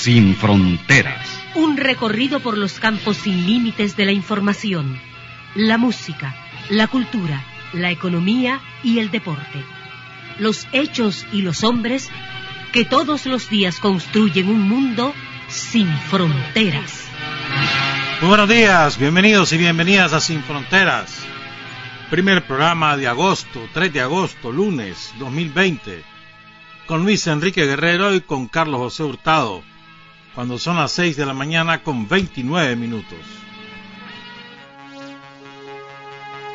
Sin fronteras. Un recorrido por los campos sin límites de la información, la música, la cultura, la economía y el deporte. Los hechos y los hombres que todos los días construyen un mundo sin fronteras. Muy buenos días, bienvenidos y bienvenidas a Sin Fronteras. Primer programa de agosto, 3 de agosto, lunes 2020, con Luis Enrique Guerrero y con Carlos José Hurtado, cuando son las 6 de la mañana con 29 minutos.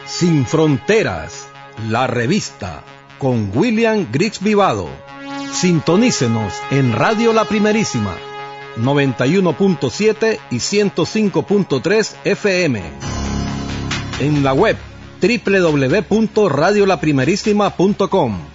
Sin Fronteras, la revista, con William Griggs Vivado. Sintonícenos en Radio La Primerísima, 91.7 y 105.3 FM. En la web www.radiolaprimerísima.com.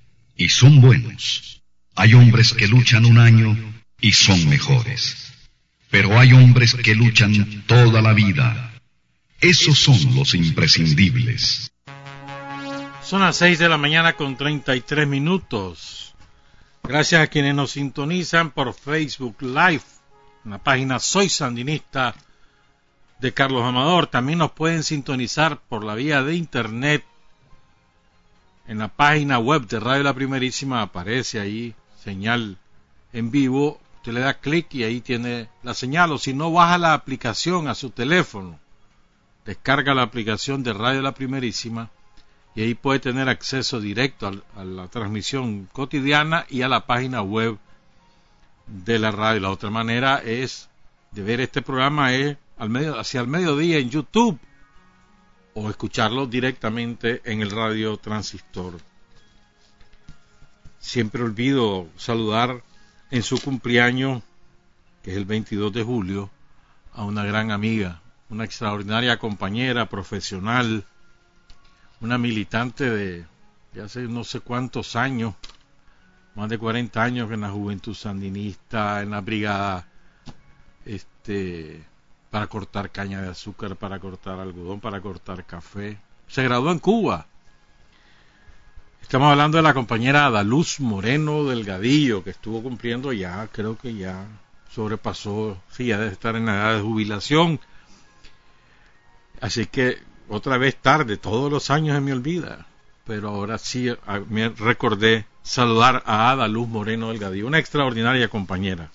y son buenos. Hay hombres que luchan un año y son mejores. Pero hay hombres que luchan toda la vida. Esos son los imprescindibles. Son las 6 de la mañana con 33 minutos. Gracias a quienes nos sintonizan por Facebook Live, en la página Soy Sandinista de Carlos Amador. También nos pueden sintonizar por la vía de internet. En la página web de Radio La Primerísima aparece ahí señal en vivo. Usted le da clic y ahí tiene la señal. O si no, baja la aplicación a su teléfono. Descarga la aplicación de Radio La Primerísima y ahí puede tener acceso directo a, la transmisión cotidiana y a la página web de la radio. La otra manera es de ver este programa es al medio, hacia el mediodía en YouTube o escucharlo directamente en el radio transistor. Siempre olvido saludar en su cumpleaños, que es el 22 de julio, a una gran amiga, una extraordinaria compañera profesional, una militante de, hace no sé cuántos años, más de 40 años en la Juventud Sandinista, en la brigada, este, para cortar caña de azúcar, para cortar algodón, para cortar café. Se graduó en Cuba. Estamos hablando de la compañera Adaluz Moreno Delgadillo, que estuvo cumpliendo ya, creo que ya sobrepasó, sí, ya debe estar en la edad de jubilación. Así que otra vez tarde, todos los años se me olvida, pero ahora sí me recordé saludar a Ada Luz Moreno Delgadillo, una extraordinaria compañera.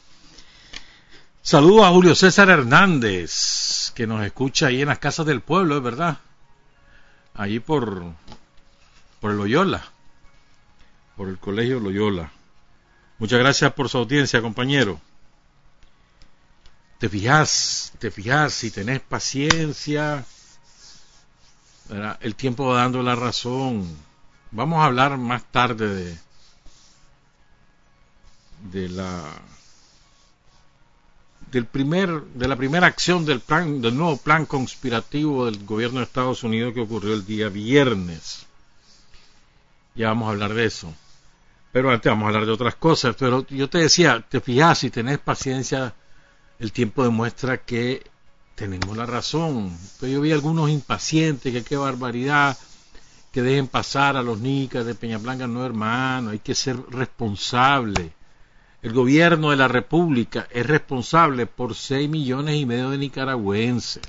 Saludo a Julio César Hernández, que nos escucha ahí en las casas del pueblo, es verdad, ahí por, por Loyola, por el colegio Loyola. Muchas gracias por su audiencia, compañero. Te fijas, te fijas, si tenés paciencia, el tiempo va dando la razón. Vamos a hablar más tarde de, de la del primer de la primera acción del plan del nuevo plan conspirativo del gobierno de Estados Unidos que ocurrió el día viernes. Ya vamos a hablar de eso. Pero antes vamos a hablar de otras cosas. Pero yo te decía, te fijas, si tenés paciencia, el tiempo demuestra que tenemos la razón. Pero yo vi algunos impacientes, que qué barbaridad, que dejen pasar a los nicas de Peña Blanca, no hermano, hay que ser responsable. El gobierno de la República es responsable por seis millones y medio de nicaragüenses.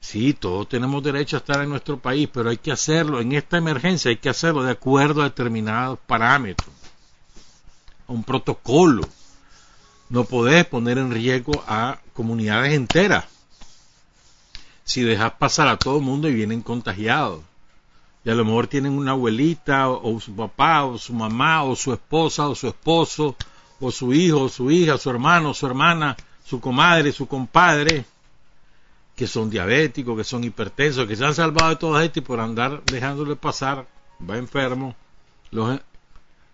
Sí, todos tenemos derecho a estar en nuestro país, pero hay que hacerlo, en esta emergencia hay que hacerlo de acuerdo a determinados parámetros, a un protocolo no podés poner en riesgo a comunidades enteras. Si dejas pasar a todo el mundo y vienen contagiados. Y a lo mejor tienen una abuelita, o, su papá, o su mamá, o su esposa, o su esposo, o su hijo, o su hija, su hermano, su hermana, su comadre, su compadre, que son diabéticos, que son hipertensos, que se han salvado de toda esto y por andar dejándole pasar, va enfermo, los,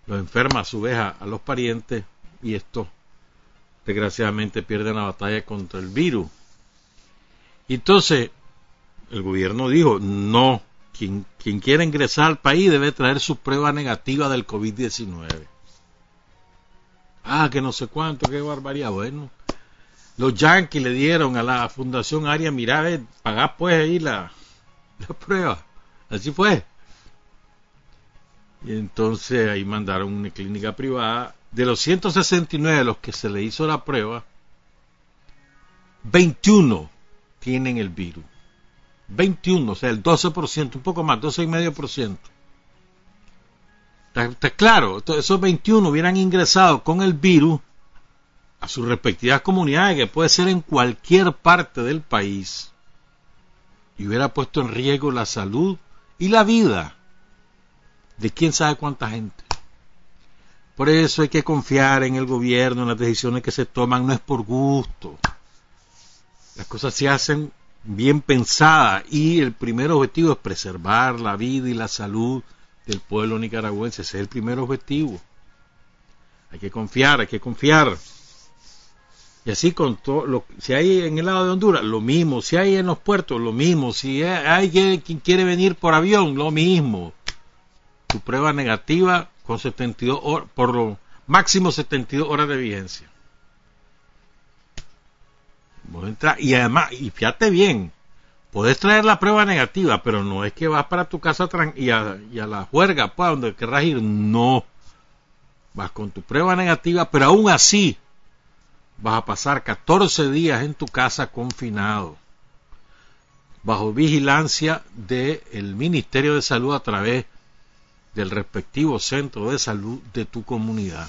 los enferma a su vez a, los parientes y esto desgraciadamente pierden la batalla contra el virus. Entonces, el gobierno dijo, no, quien, quiera ingresar al país debe traer su prueba negativa del COVID-19. Ah, que no sé cuánto, qué barbaridad. Bueno, los yanquis le dieron a la Fundación Aria Mirave pagar pues ahí la, la prueba. Así fue. Y entonces ahí mandaron una clínica privada. De los 169 a los que se le hizo la prueba, 21 tienen el virus. 21, o sea, el 12%, un poco más, 12,5%. Está, está claro, esos 21 hubieran ingresado con el virus a sus respectivas comunidades, que puede ser en cualquier parte del país, y hubiera puesto en riesgo la salud y la vida de quién sabe cuánta gente. Por eso hay que confiar en el gobierno, en las decisiones que se toman, no es por gusto. Las cosas se hacen bien pensadas y el primer objetivo es preservar la vida y la salud del pueblo nicaragüense. Ese es el primer objetivo. Hay que confiar, hay que confiar. Y así con todo, lo, si hay en el lado de Honduras, lo mismo, si hay en los puertos, lo mismo, si hay quien quiere venir por avión, lo mismo. Tu prueba negativa con 72 horas, por lo máximo 72 horas de vigencia. Y además, y fíjate bien, puedes traer la prueba negativa, pero no es que vas para tu casa y a, y a la juerga, pues, donde querrás ir, no. Vas con tu prueba negativa, pero aún así vas a pasar 14 días en tu casa confinado, bajo vigilancia del Ministerio de Salud a través del respectivo centro de salud de tu comunidad.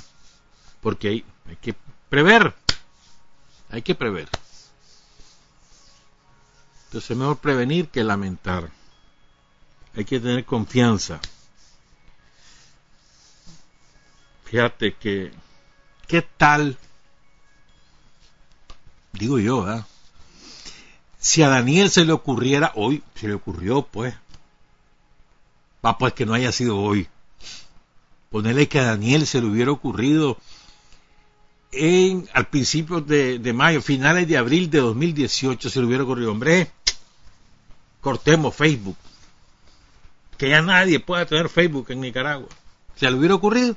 Porque hay, hay que prever, hay que prever. Entonces es mejor prevenir que lamentar. Hay que tener confianza. Fíjate que, ¿qué tal digo yo, ¿verdad? Si a Daniel se le ocurriera hoy, se le ocurrió, pues, va pues que no haya sido hoy. Ponerle que a Daniel se le hubiera ocurrido en al principio de, de, mayo, finales de abril de 2018, se le hubiera ocurrido, hombre, cortemos Facebook. Que ya nadie pueda tener Facebook en Nicaragua. Se le hubiera ocurrido.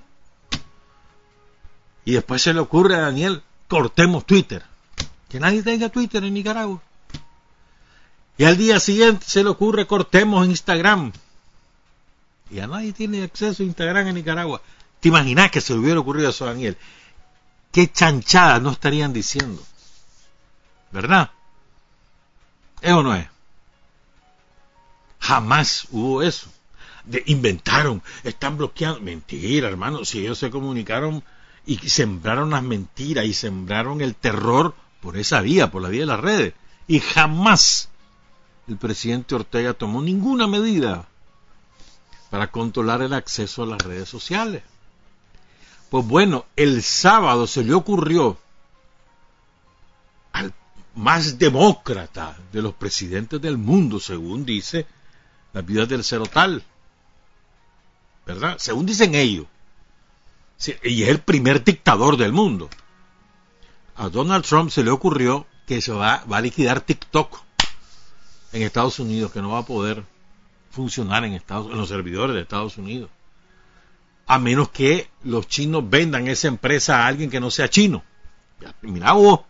Y después se le ocurre a Daniel, cortemos Twitter que nadie tenga Twitter en Nicaragua. Y al día siguiente se le ocurre cortemos Instagram. Y a nadie tiene acceso a Instagram en Nicaragua. ¿Te imaginas que se le hubiera ocurrido eso a Daniel? ¿Qué chanchada no estarían diciendo? ¿Verdad? ¿Es o no es? Jamás hubo eso. Inventaron, están bloqueando. Mentira, hermano. Si ellos se comunicaron y sembraron las mentiras y sembraron el terror por esa vía, por la vía de las redes. Y jamás el presidente Ortega tomó ninguna medida para controlar el acceso a las redes sociales. Pues bueno, el sábado se le ocurrió al más demócrata de los presidentes del mundo, según dice la vida del Cerotal, ¿verdad? Según dicen ellos. y es el primer dictador del mundo a Donald Trump se le ocurrió que se va, va a liquidar TikTok en Estados Unidos, que no va a poder funcionar en, Estados, en los servidores de Estados Unidos. A menos que los chinos vendan esa empresa a alguien que no sea chino. Mira vos.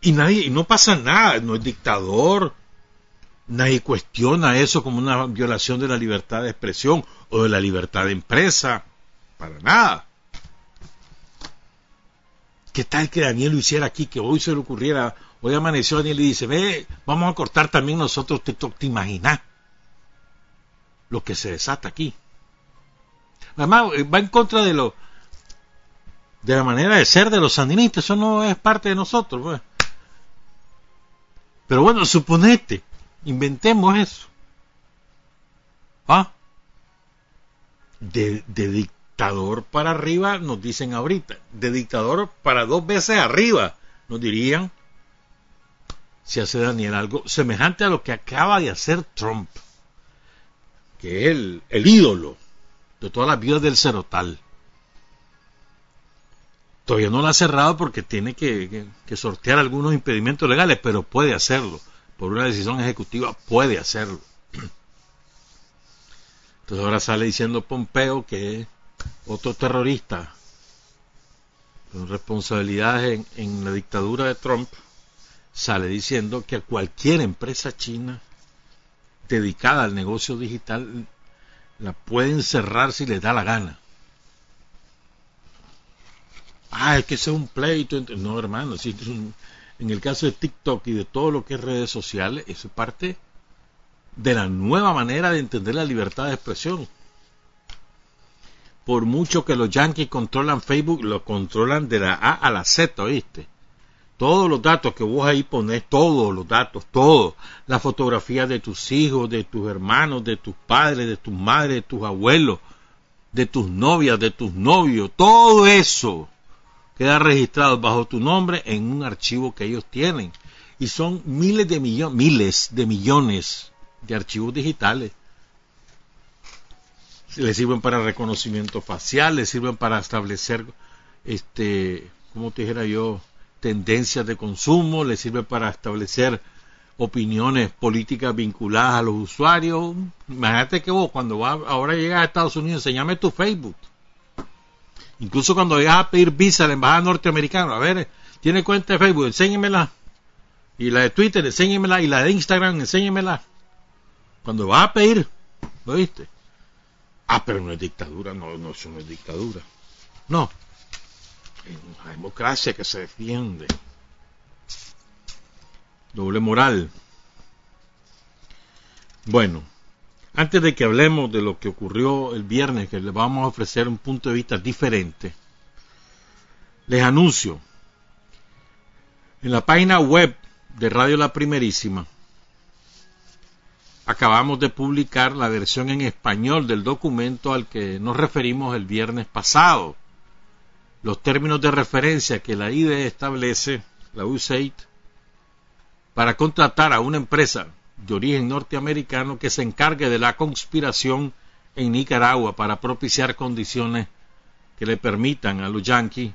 Y nadie, y no pasa nada, no es dictador. Nadie cuestiona eso como una violación de la libertad de expresión o de la libertad de empresa. Para nada. ¿Qué tal que Daniel lo hiciera aquí, que hoy se le ocurriera? Hoy amaneció Daniel y dice, ve, vamos a cortar también nosotros TikTok, ¿te imaginas? Lo que se desata aquí. Además, eh, va en contra de lo, de la manera de ser de los sandinistas, eso no es parte de nosotros. Pues. Pero bueno, suponete, inventemos eso. ¿Ah? De, dictador para arriba nos dicen ahorita, de dictador para dos veces arriba nos dirían si hace Daniel algo semejante a lo que acaba de hacer Trump, que es el, el ídolo de todas las vidas del Cerotal. Todavía no lo ha cerrado porque tiene que, sortear algunos impedimentos legales, pero puede hacerlo. Por una decisión ejecutiva puede hacerlo. Entonces ahora sale diciendo Pompeo que otro terrorista con responsabilidades en, la dictadura de Trump sale diciendo que a cualquier empresa china dedicada al negocio digital la pueden cerrar si les da la gana ah, es que ese es un pleito. No, hermano, si, en el caso de TikTok y de todo lo que es redes sociales, eso es parte de la nueva manera de entender la libertad de expresión. Por mucho que los yankees controlan Facebook, lo controlan de la A a la Z, ¿oíste? Todos los datos que vos ahí pones, todos los datos, todo. La fotografía de tus hijos, de tus hermanos, de tus padres, de tus madres, de tus abuelos, de tus novias, de tus novios, todo eso queda registrado bajo tu nombre en un archivo que ellos tienen. Y son miles de millones, miles de millones de archivos digitales. Les sirven para reconocimiento facial, les sirven para establecer, este, como te dijera yo, tendencias de consumo, les sirve para establecer opiniones políticas vinculadas a los usuarios. Imagínate que vos cuando va, ahora llegas a Estados Unidos, enseñame tu Facebook. Incluso cuando vayas a pedir visa a la embajada norteamericana, a ver, tiene cuenta de Facebook, enséñemela. Y la de Twitter, enséñemela. Y la de Instagram, enséñemela. Cuando vas a pedir, ¿lo viste? Ah, pero no es dictadura, no, no, eso no es dictadura. No. Es una democracia que se defiende. Doble moral. Bueno, antes de que hablemos de lo que ocurrió el viernes, que les vamos a ofrecer un punto de vista diferente, les anuncio en la página web de Radio La Primerísima, acabamos de publicar la versión en español del documento al que nos referimos el viernes pasado. Los términos de referencia que la IDE establece, la USAID, para contratar a una empresa de origen norteamericano que se encargue de la conspiración en Nicaragua para propiciar condiciones que le permitan a los yanquis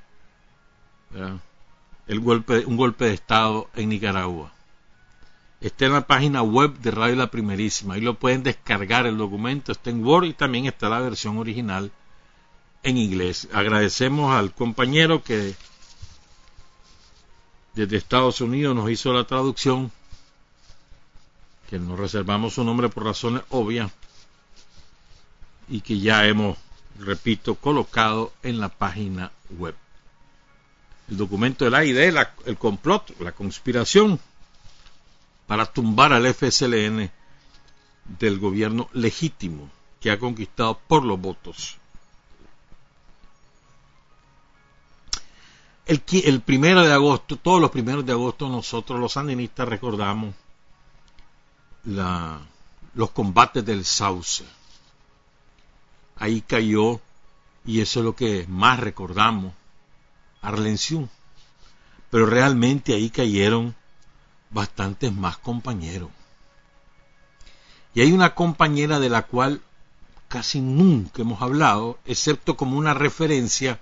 el golpe, un golpe de Estado en Nicaragua. Está en la página web de Radio La Primerísima. Ahí lo pueden descargar el documento. Está en Word y también está la versión original en inglés. Agradecemos al compañero que desde Estados Unidos nos hizo la traducción que nos reservamos su nombre por razones obvias y que ya hemos, repito, colocado en la página web. El documento de la idea, el complot, la conspiración para tumbar al FSLN del gobierno legítimo que ha conquistado por los votos. El, el primero de agosto, todos los primeros de agosto, nosotros los sandinistas recordamos la, los combates del Sauce. Ahí cayó, y eso es lo que más recordamos, Arlenciún. Pero realmente ahí cayeron bastantes más compañeros. Y hay una compañera de la cual casi nunca hemos hablado, excepto como una referencia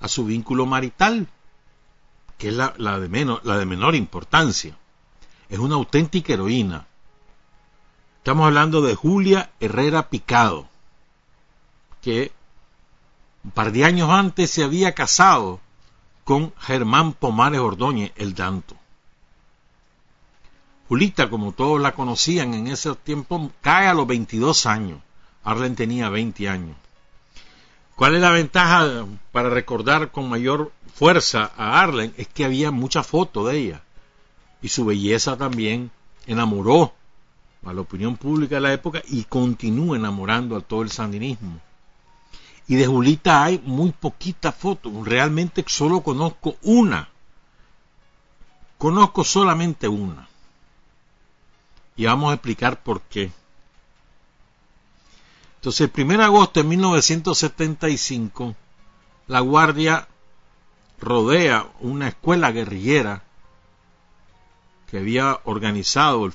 a su vínculo marital, que es la, de, la de menor importancia. Es una auténtica heroína, Estamos hablando de Julia Herrera Picado, que un par de años antes se había casado con Germán Pomares Ordóñez, el Danto. Julita, como todos la conocían en ese tiempo, cae a los 22 años. Arlen tenía 20 años. ¿Cuál es la ventaja para recordar con mayor fuerza a Arlen? Es que había mucha foto de ella. Y su belleza también enamoró a la opinión pública de la época y continúa enamorando a todo el sandinismo. Y de Julita hay muy poquitas fotos. Realmente solo conozco una. Conozco solamente una. Y vamos a explicar por qué. Entonces, el 1 de agosto de 1975, la Guardia rodea una escuela guerrillera que había organizado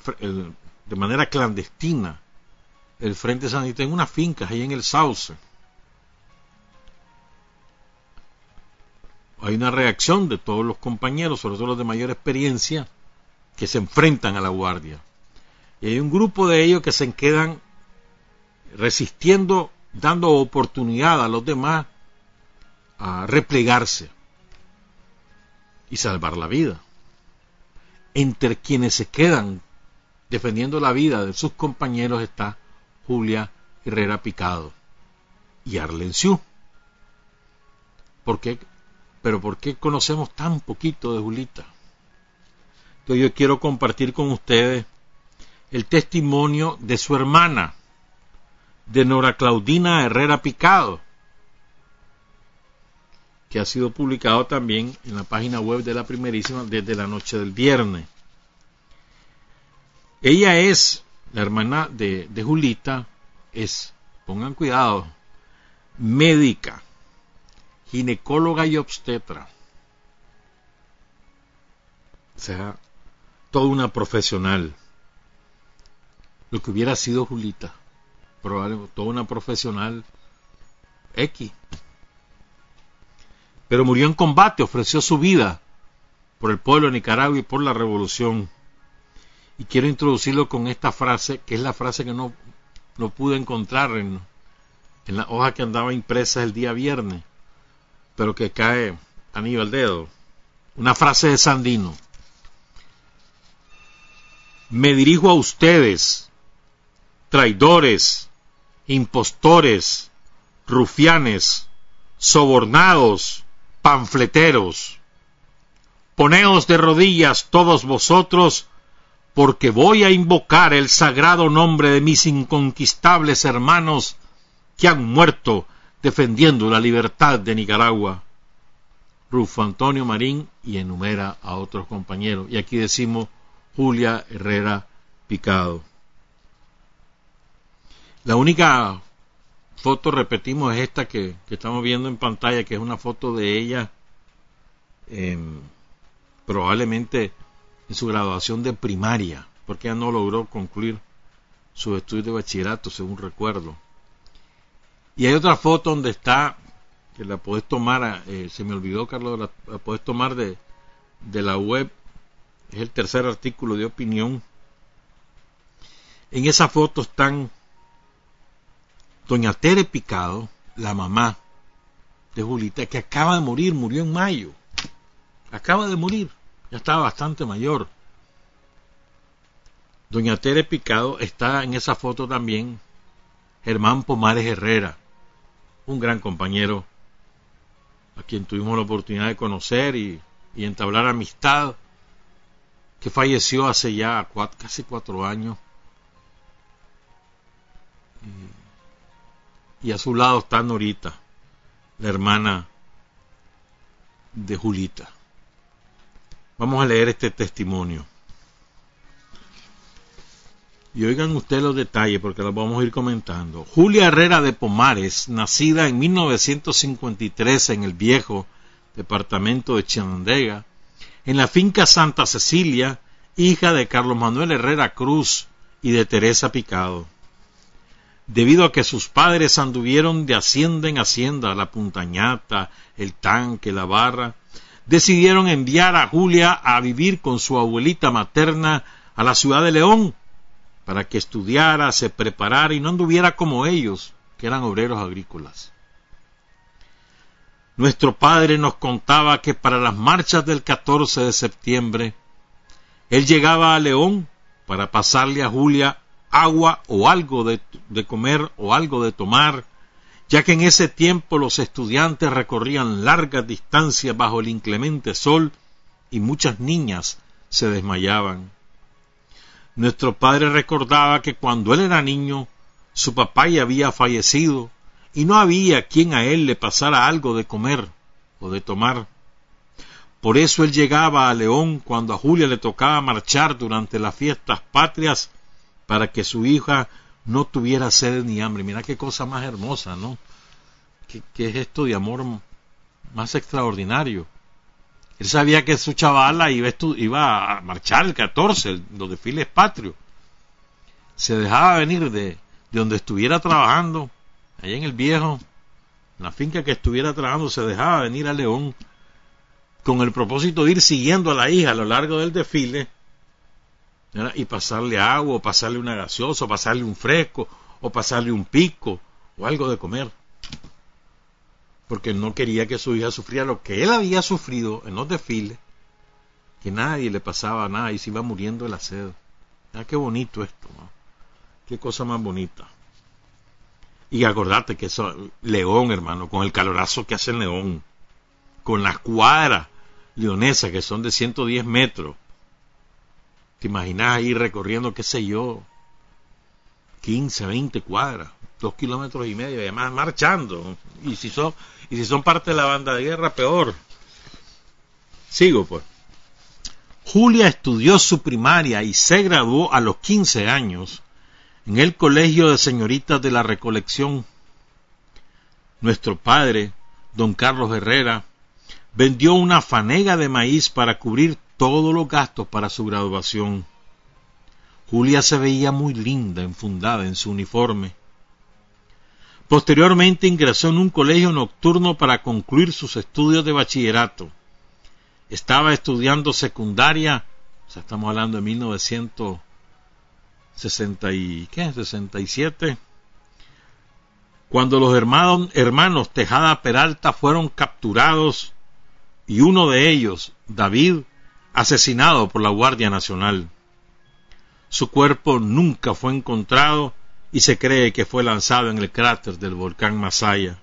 de manera clandestina el Frente Sanito en unas fincas ahí en el Sauce. Hay una reacción de todos los compañeros, sobre todo los de mayor experiencia, que se enfrentan a la guardia. Y hay un grupo de ellos que se quedan resistiendo, dando oportunidad a los demás a replegarse y salvar la vida. Entre quienes se quedan defendiendo la vida de sus compañeros está Julia Herrera Picado y Arlenciú. ¿Por qué? Pero ¿por qué conocemos tan poquito de Julita? Entonces yo quiero compartir con ustedes el testimonio de su hermana, de Nora Claudina Herrera Picado, que ha sido publicado también en la página web de la primerísima desde la noche del viernes. Ella es, la hermana de, Julita, es, pongan cuidado, médica, ginecóloga y obstetra. O sea, toda una profesional. Lo que hubiera sido Julita probablemente toda una profesional X. Pero murió en combate, ofreció su vida por el pueblo de Nicaragua y por la revolución. Y quiero introducirlo con esta frase, que es la frase que no, no pude encontrar en, la hoja que andaba impresa el día viernes, pero que cae a nivel dedo. Una frase de Sandino. Me dirijo a ustedes, traidores, impostores, rufianes, sobornados, panfleteros. Poneos de rodillas todos vosotros, porque voy a invocar el sagrado nombre de mis inconquistables hermanos que han muerto defendiendo la libertad de Nicaragua. Rufo Antonio Marín y enumera a otros compañeros. Y aquí decimos Julia Herrera Picado. La única foto, repetimos, es esta que, estamos viendo en pantalla, que es una foto de ella probablemente en su graduación de primaria, porque ella no logró concluir su estudio de bachillerato, según recuerdo. Y hay otra foto donde está, que la podés tomar, eh, se me olvidó, Carlos, la, la podés tomar de, de la web, es el tercer artículo de opinión. En esa foto están doña Tere Picado, la mamá de Julita, que acaba de morir, murió en mayo. Acaba de morir, ya estaba bastante mayor. Doña Tere Picado está en esa foto también Germán Pomares Herrera, un gran compañero a quien tuvimos la oportunidad de conocer y, entablar amistad, que falleció hace ya casi cuatro años y a su lado está Norita, la hermana de Julita. Vamos a leer este testimonio. Y oigan ustedes los detalles porque los vamos a ir comentando. Julia Herrera de Pomares, nacida en 1953 en el viejo departamento de Chinandega, en la finca Santa Cecilia, hija de Carlos Manuel Herrera Cruz y de Teresa Picado debido a que sus padres anduvieron de hacienda en hacienda, la puntañata, el tanque, la barra, decidieron enviar a Julia a vivir con su abuelita materna a la ciudad de León, para que estudiara, se preparara y no anduviera como ellos, que eran obreros agrícolas. Nuestro padre nos contaba que para las marchas del 14 de septiembre, él llegaba a León para pasarle a Julia agua o algo de, comer o algo de tomar, ya que en ese tiempo los estudiantes recorrían largas distancias bajo el inclemente sol y muchas niñas se desmayaban. Nuestro padre recordaba que cuando él era niño, su papá ya había fallecido y no había quien a él le pasara algo de comer o de tomar. Por eso él llegaba a León cuando a Julia le tocaba marchar durante las fiestas patrias para que su hija no tuviera sed ni hambre. Mira qué cosa más hermosa, ¿no? ¿Qué, es esto de amor más extraordinario? Él sabía que su chavala iba, iba a marchar el 14, los desfiles patrios. Se dejaba venir de, de donde estuviera trabajando, allá en el viejo, en la finca que estuviera trabajando, se dejaba venir a León con el propósito de ir siguiendo a la hija a lo largo del desfile y pasarle agua, o pasarle una gaseosa, o pasarle un fresco, o pasarle un pico, o algo de comer. Porque no quería que su hija sufriera lo que él había sufrido en los desfiles, que nadie le pasaba nada y se iba muriendo de la sed. Ah, qué bonito esto, qué cosa más bonita. Y acordate que eso, León, hermano, con el calorazo que hace el León, con las cuadras leonesas que son de 110 metros, ¿Te imaginas ahí recorriendo, qué sé yo, 15, 20 cuadras, dos kilómetros y medio, además marchando? Y si son, y si son parte de la banda de guerra, peor. Sigo, pues. Julia estudió su primaria y se graduó a los 15 años en el Colegio de Señoritas de la Recolección. Nuestro padre, don Carlos Herrera, vendió una fanega de maíz para cubrir todos los gastos para su graduación. Julia se veía muy linda enfundada en su uniforme. Posteriormente ingresó en un colegio nocturno para concluir sus estudios de bachillerato. Estaba estudiando secundaria, o sea, estamos hablando de 1967, cuando los hermanos, hermanos Tejada Peralta fueron capturados y uno de ellos, David, asesinado por la Guardia Nacional. Su cuerpo nunca fue encontrado y se cree que fue lanzado en el cráter del volcán Masaya.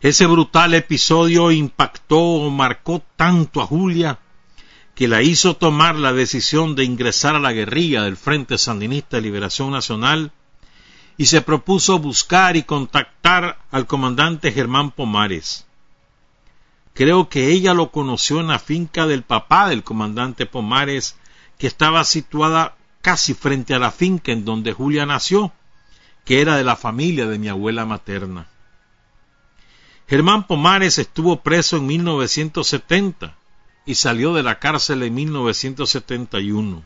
Ese brutal episodio impactó o marcó tanto a Julia que la hizo tomar la decisión de ingresar a la guerrilla del Frente Sandinista de Liberación Nacional y se propuso buscar y contactar al comandante Germán Pomares. Creo que ella lo conoció en la finca del papá del comandante Pomares, que estaba situada casi frente a la finca en donde Julia nació, que era de la familia de mi abuela materna. Germán Pomares estuvo preso en 1970 y salió de la cárcel en 1971.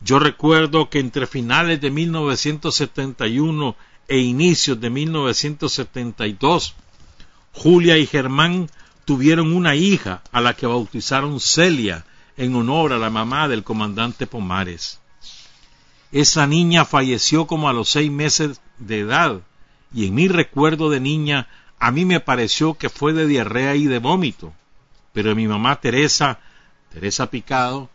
Yo recuerdo que entre finales de 1971 e inicios de 1972, Julia y Germán tuvieron una hija a la que bautizaron Celia en honor a la mamá del comandante Pomares. Esa niña falleció como a los seis meses de edad y en mi recuerdo de niña a mí me pareció que fue de diarrea y de vómito, pero mi mamá Teresa, Teresa Picado,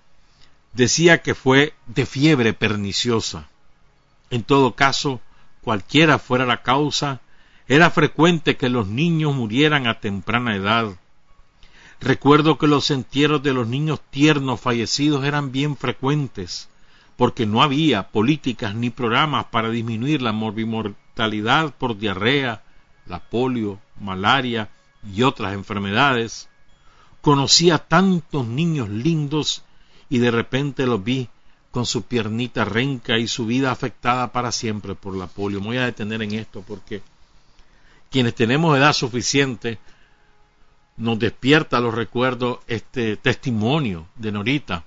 decía que fue de fiebre perniciosa. En todo caso, cualquiera fuera la causa, era frecuente que los niños murieran a temprana edad, Recuerdo que los entierros de los niños tiernos fallecidos eran bien frecuentes, porque no había políticas ni programas para disminuir la morbimortalidad por diarrea, la polio, malaria y otras enfermedades. Conocí a tantos niños lindos y de repente los vi con su piernita renca y su vida afectada para siempre por la polio. Me voy a detener en esto porque quienes tenemos edad suficiente nos despierta los recuerdos este testimonio de Norita,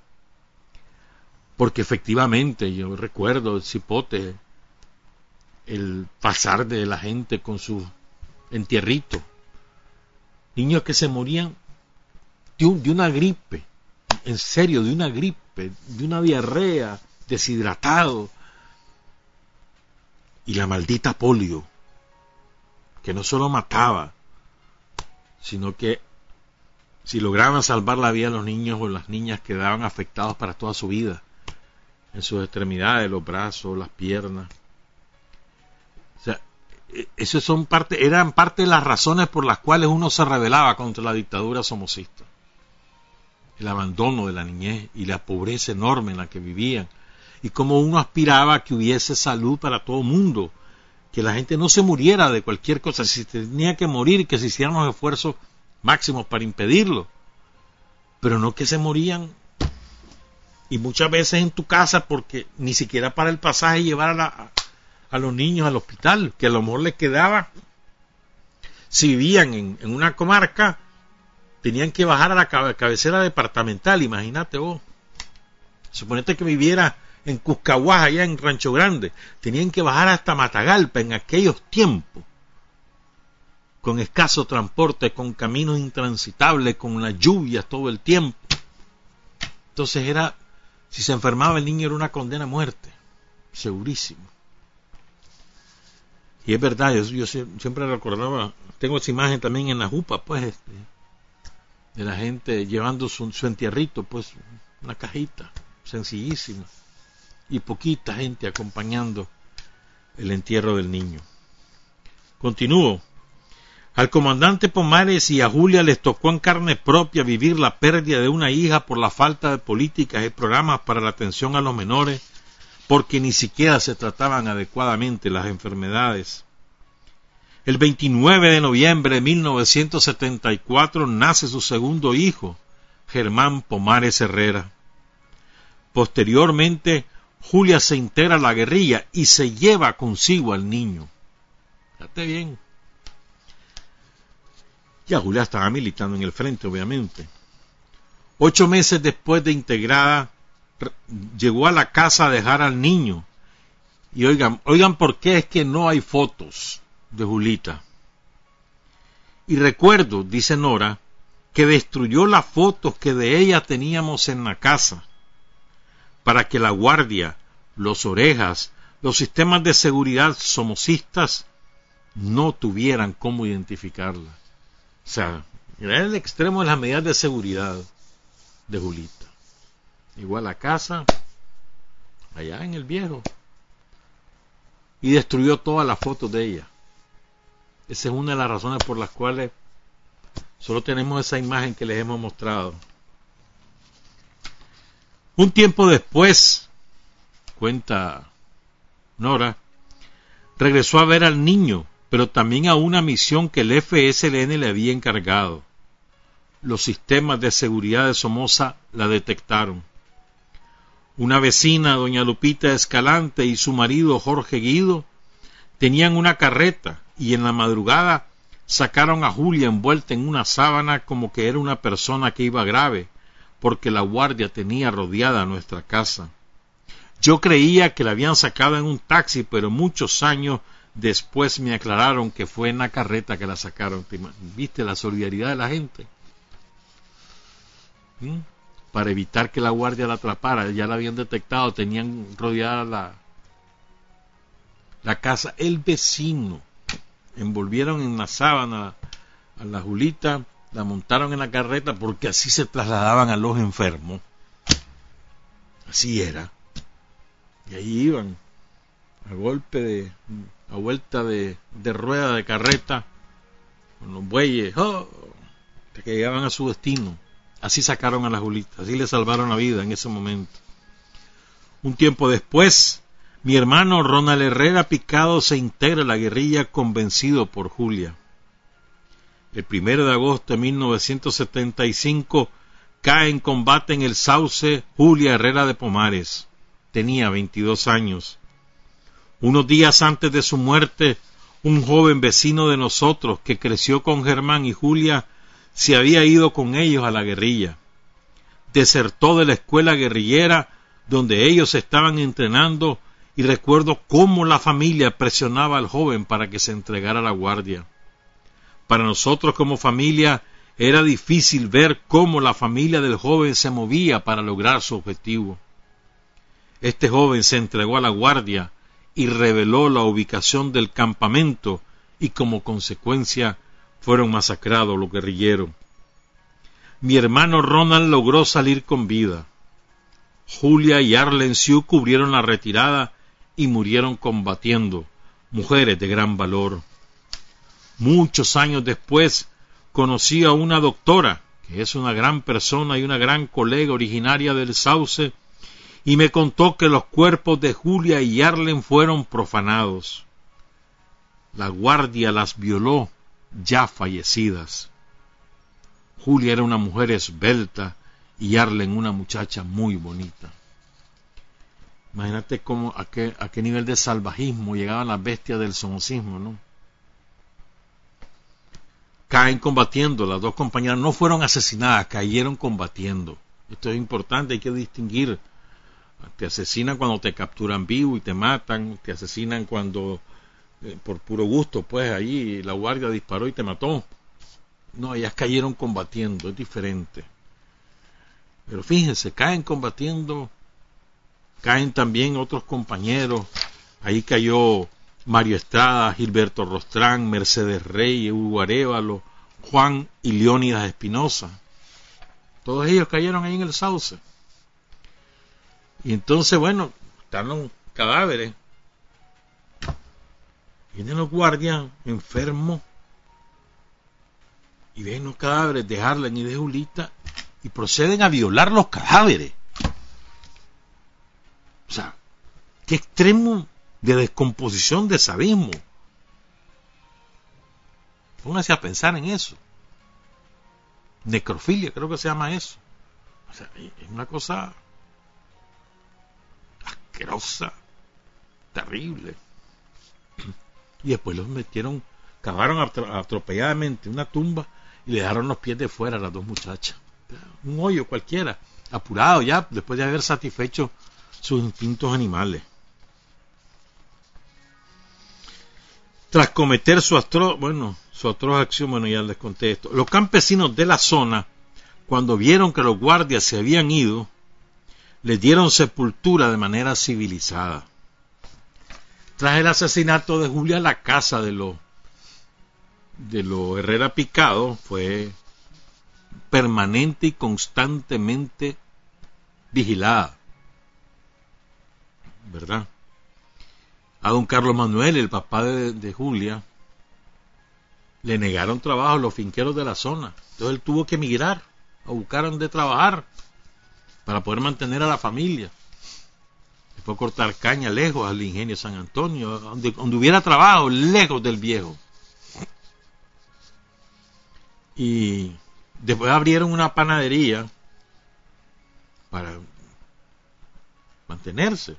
porque efectivamente yo recuerdo el cipote, el pasar de la gente con su entierrito, niños que se morían de, de una gripe, en serio, de una gripe, de una diarrea, deshidratado, y la maldita polio, que no solo mataba, sino que si lograban salvar la vida de los niños o las niñas quedaban afectados para toda su vida, en sus extremidades, los brazos, las piernas. O sea, e, esos son parte, eran parte de las razones por las cuales uno se rebelaba contra la dictadura somocista. El abandono de la niñez y la pobreza enorme en la que vivían. Y cómo uno aspiraba a que hubiese salud para todo el mundo, que la gente no se muriera de cualquier cosa, si tenía que morir, que se hicieran los esfuerzos máximos para impedirlo, pero no que se morían. Y muchas veces en tu casa porque ni siquiera para el pasaje llevar a, a, los niños al hospital, que a lo mejor les quedaba, si vivían en, en una comarca, tenían que bajar a la cabecera departamental, imagínate vos. Suponete que viviera en Cuscahuá, allá en Rancho Grande, tenían que bajar hasta Matagalpa en aquellos tiempos, con escaso transporte, con caminos intransitables, con las lluvias todo el tiempo. Entonces era, si se enfermaba el niño era una condena a muerte, segurísimo. Y es verdad, yo, siempre recordaba, tengo esa imagen también en la jupa, pues, este, de la gente llevando su, su entierrito, pues, una cajita, sencillísima, y poquita gente acompañando el entierro del niño. Continúo. Al comandante Pomares y a Julia les tocó en carne propia vivir la pérdida de una hija por la falta de políticas y programas para la atención a los menores, porque ni siquiera se trataban adecuadamente las enfermedades. El 29 de noviembre de 1974 nace su segundo hijo, Germán Pomares Herrera. Posteriormente, Julia se integra a la guerrilla y se lleva consigo al niño. Fíjate bien. Ya Julia estaba militando en el frente, obviamente. Ocho meses después de integrada, llegó a la casa a dejar al niño. Y oigan, oigan por qué es que no hay fotos de Julita. Y recuerdo, dice Nora, que destruyó las fotos que de ella teníamos en la casa para que la guardia, los orejas, los sistemas de seguridad somocistas no tuvieran cómo identificarla. O sea, era el extremo de las medidas de seguridad de Julita. Igual la casa, allá en el viejo. Y destruyó todas las fotos de ella. Esa es una de las razones por las cuales solo tenemos esa imagen que les hemos mostrado. Un tiempo después, cuenta Nora, regresó a ver al niño, pero también a una misión que el FSLN le había encargado. Los sistemas de seguridad de Somoza la detectaron. Una vecina, doña Lupita Escalante, y su marido Jorge Guido tenían una carreta y en la madrugada sacaron a Julia envuelta en una sábana como que era una persona que iba grave porque la guardia tenía rodeada nuestra casa. Yo creía que la habían sacado en un taxi, pero muchos años después me aclararon que fue en la carreta que la sacaron. ¿Viste la solidaridad de la gente? ¿Mm? Para evitar que la guardia la atrapara, ya la habían detectado, tenían rodeada la, la casa. El vecino envolvieron en la sábana a la Julita la montaron en la carreta porque así se trasladaban a los enfermos. Así era. Y ahí iban, a golpe de, a vuelta de, de rueda de carreta, con los bueyes, ¡oh! hasta que llegaban a su destino. Así sacaron a la Julita, así le salvaron la vida en ese momento. Un tiempo después, mi hermano Ronald Herrera Picado se integra a la guerrilla convencido por Julia el primero de agosto de 1975, cae en combate en el Sauce Julia Herrera de Pomares. Tenía 22 años. Unos días antes de su muerte, un joven vecino de nosotros que creció con Germán y Julia se había ido con ellos a la guerrilla. Desertó de la escuela guerrillera donde ellos estaban entrenando y recuerdo cómo la familia presionaba al joven para que se entregara a la guardia. Para nosotros como familia era difícil ver cómo la familia del joven se movía para lograr su objetivo. Este joven se entregó a la guardia y reveló la ubicación del campamento y como consecuencia fueron masacrados los guerrilleros. Mi hermano Ronald logró salir con vida. Julia y Arlen Sioux cubrieron la retirada y murieron combatiendo, mujeres de gran valor. Muchos años después conocí a una doctora, que es una gran persona y una gran colega originaria del Sauce, y me contó que los cuerpos de Julia y Arlen fueron profanados. la guardia las violó ya fallecidas. Julia era una mujer esbelta y Arlen una muchacha muy bonita. Imagínate cómo, a qué, a qué nivel de salvajismo llegaban las bestias del somocismo, ¿no? Caen combatiendo, las dos compañeras no fueron asesinadas, cayeron combatiendo. Esto es importante, hay que distinguir. Te asesinan cuando te capturan vivo y te matan, te asesinan cuando eh, por puro gusto, pues allí la guardia disparó y te mató. No, ellas cayeron combatiendo, es diferente. Pero fíjense, caen combatiendo, caen también otros compañeros. Ahí cayó Mario Estrada, Gilberto Rostrán, Mercedes Rey, Hugo Arevalo, Juan y Leónidas Espinosa. Todos ellos cayeron ahí en el sauce. Y entonces, bueno, están los cadáveres. Vienen los guardias enfermos y ven los cadáveres de Harlan y de Julita y proceden a violar los cadáveres. O sea, qué extremo de descomposición de sadismo. Póngase a pensar en eso. Necrofilia, creo que se llama eso. O sea, es una cosa asquerosa, terrible. Y después los metieron, cavaron atropelladamente una tumba y le dejaron los pies de fuera a las dos muchachas. Un hoyo cualquiera, apurado ya, después de haber satisfecho sus instintos animales. Tras cometer su atroz, bueno, su atroz acción, bueno, ya les conté esto. Los campesinos de la zona, cuando vieron que los guardias se habían ido, les dieron sepultura de manera civilizada. Tras el asesinato de Julia, la casa de los de lo Herrera Picado fue permanente y constantemente vigilada. ¿Verdad? A don Carlos Manuel, el papá de, Julia, le negaron trabajo los finqueros de la zona. Entonces él tuvo que emigrar a buscar donde trabajar para poder mantener a la familia. Se fue cortar caña lejos al ingenio San Antonio, donde, donde hubiera trabajo, lejos del viejo. Y después abrieron una panadería para mantenerse.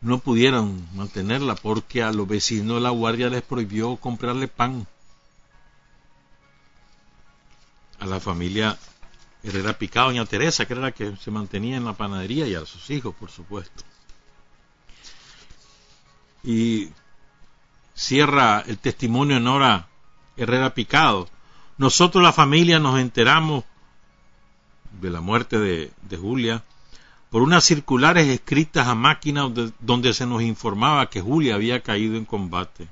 No pudieron mantenerla porque a los vecinos la guardia les prohibió comprarle pan. A la familia Herrera Picado, doña Teresa, que era la que se mantenía en la panadería, y a sus hijos, por supuesto. Y cierra el testimonio en hora Herrera Picado nosotros la familia nos enteramos de la muerte de, Julia por unas circulares escritas a máquina donde, se nos informaba que Julia había caído en combate.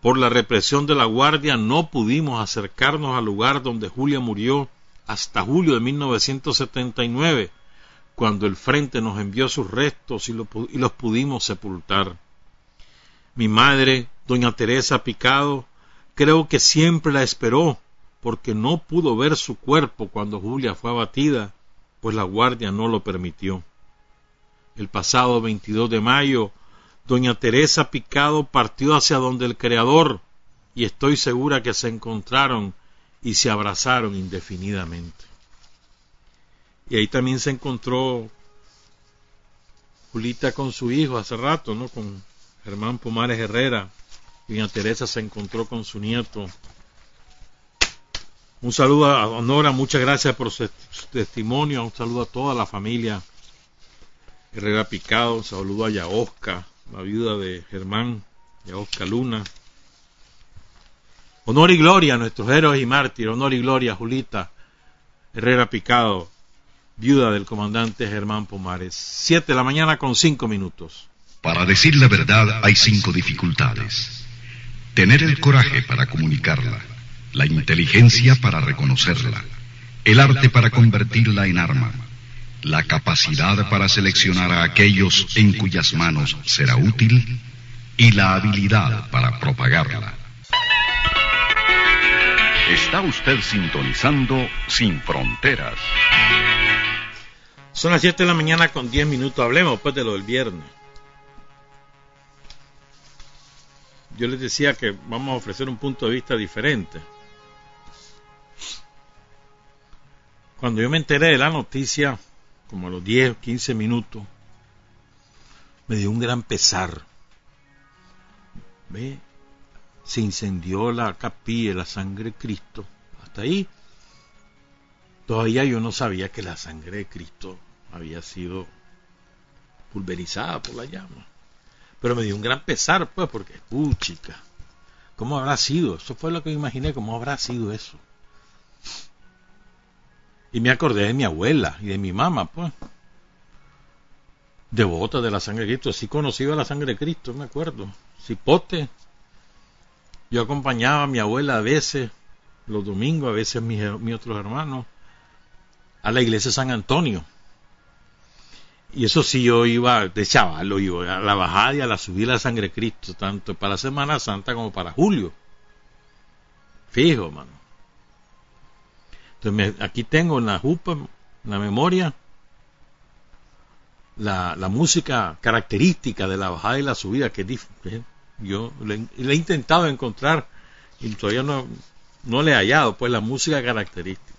Por la represión de la guardia no pudimos acercarnos al lugar donde Julia murió hasta julio de 1979, cuando el frente nos envió sus restos y, y los pudimos sepultar. Mi madre, doña Teresa Picado, creo que siempre la esperó, porque no pudo ver su cuerpo cuando Julia fue abatida, pues la guardia no lo permitió. El pasado 22 de mayo, doña Teresa Picado partió hacia donde el Creador, y estoy segura que se encontraron y se abrazaron indefinidamente. Y ahí también se encontró Julita con su hijo hace rato, ¿no? Con Germán Pomares Herrera, Doña Teresa se encontró con su nieto. Un saludo a Honora, muchas gracias por su, testimonio. Un saludo a toda la familia Herrera Picado. Saludo a Yaosca, la viuda de Germán, Yaosca Luna. Honor y gloria a nuestros héroes y mártires. Honor y gloria a Julita Herrera Picado, viuda del comandante Germán Pomares. Siete de la mañana con cinco minutos. Para decir la verdad hay cinco dificultades. Tener el coraje para comunicarla, la inteligencia para reconocerla, el arte para convertirla en arma, la capacidad para seleccionar a aquellos en cuyas manos será útil y la habilidad para propagarla. Está usted sintonizando Sin Fronteras. Son las 7 de la mañana con 10 minutos. Hablemos pues de lo del viernes. yo les decía que vamos a ofrecer un punto de vista diferente. Cuando yo me enteré de la noticia, como a los 10 o 15 minutos, me dio un gran pesar. ¿Ve? Se incendió la capilla, la sangre de Cristo. Hasta ahí, todavía yo no sabía que la sangre de Cristo había sido pulverizada por la llama. Pero me dio un gran pesar, pues, porque, uh, chica, ¿cómo habrá sido? Eso fue lo que imaginé, ¿cómo habrá sido eso? Y me acordé de mi abuela y de mi mamá, pues. Devota de la sangre de Cristo, así conocido a la sangre de Cristo, me acuerdo. Cipote. Yo acompañaba a mi abuela a veces, los domingos, a veces mis, otros hermanos, a la iglesia de San Antonio y eso sí, yo iba de chaval, iba a la bajada y a la subida de la sangre de Cristo, tanto para Semana Santa como para Julio. Fijo, mano. Entonces, aquí tengo en la jupa, en la memoria, la, música característica de la bajada y la subida, que es yo le, he intentado encontrar y todavía no, no le he hallado, pues, la música característica.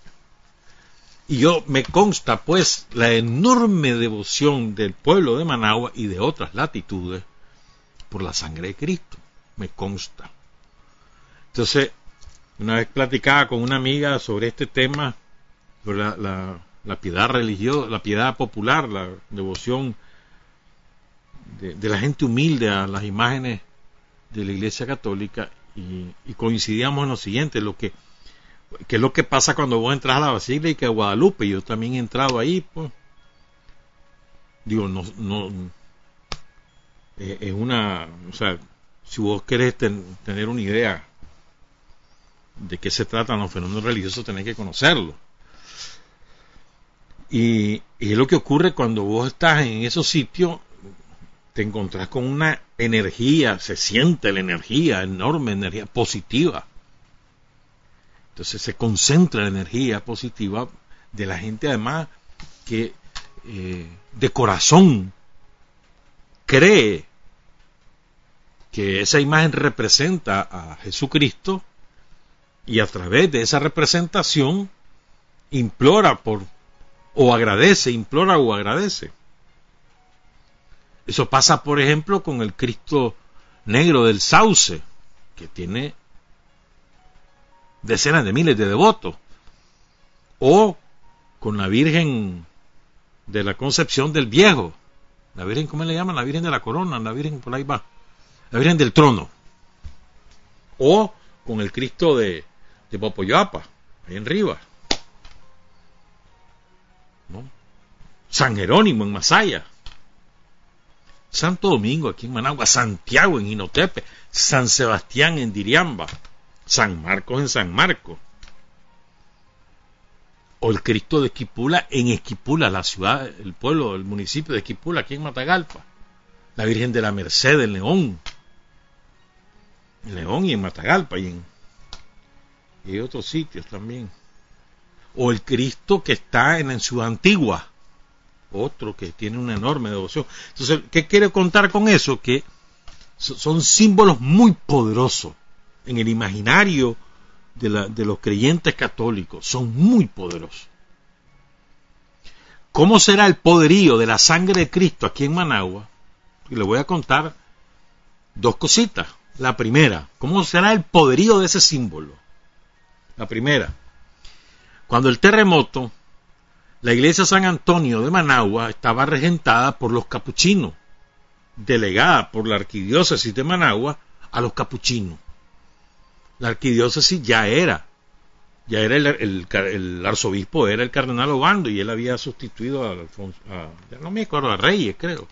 Y yo me consta pues la enorme devoción del pueblo de Managua y de otras latitudes por la sangre de Cristo. Me consta. Entonces, una vez platicaba con una amiga sobre este tema, sobre la, piedad religiosa, la piedad popular, la devoción de, la gente humilde a las imágenes de la Iglesia Católica, y, coincidíamos en lo siguiente, lo que ¿Qué es lo que pasa cuando vos entras a la Basílica de Guadalupe? Yo también he entrado ahí, pues. Digo, no, no, eh, es una, o sea, si vos querés tener una idea de qué se tratan los fenómenos religiosos, tenés que conocerlo. Y, es lo que ocurre cuando vos estás en esos sitios, te encontrás con una energía, se siente la energía, enorme energía positiva. Entonces se concentra la energía positiva de la gente además que eh, de corazón cree que esa imagen representa a Jesucristo y a través de esa representación implora por o agradece, implora o agradece. Eso pasa, por ejemplo, con el Cristo negro del sauce, que tiene decenas de miles de devotos. O con la Virgen de la Concepción del Viejo. La Virgen, ¿cómo le llaman? La Virgen de la Corona, la Virgen por ahí va. La Virgen del Trono. O con el Cristo de, de Popoyapa, ahí en Rivas. San Jerónimo en Masaya. Santo Domingo aquí en Managua, Santiago en Inotepe, San Sebastián en Diriamba, San Marcos en San Marcos. O el Cristo de Esquipula en Esquipula, la ciudad, el pueblo, el municipio de Esquipula, aquí en Matagalpa. La Virgen de la Merced en León. En León y en Matagalpa y en, y otros sitios también. O el Cristo que está en la ciudad antigua. Otro que tiene una enorme devoción. Entonces, ¿qué quiere contar con eso? Que son símbolos muy poderosos en el imaginario de, los creyentes católicos son muy poderosos. ¿Cómo será el poderío de la sangre de Cristo aquí en Managua? Y le voy a contar dos cositas. La primera, ¿cómo será el poderío de ese símbolo? La primera, cuando el terremoto, la iglesia San Antonio de Managua estaba regentada por los capuchinos, delegada por la arquidiócesis de Managua a los capuchinos la arquidiócesis ya era, ya era el, arzobispo, era el cardenal Obando y él había sustituido a Alfonso, ya no me acuerdo, a Reyes creo.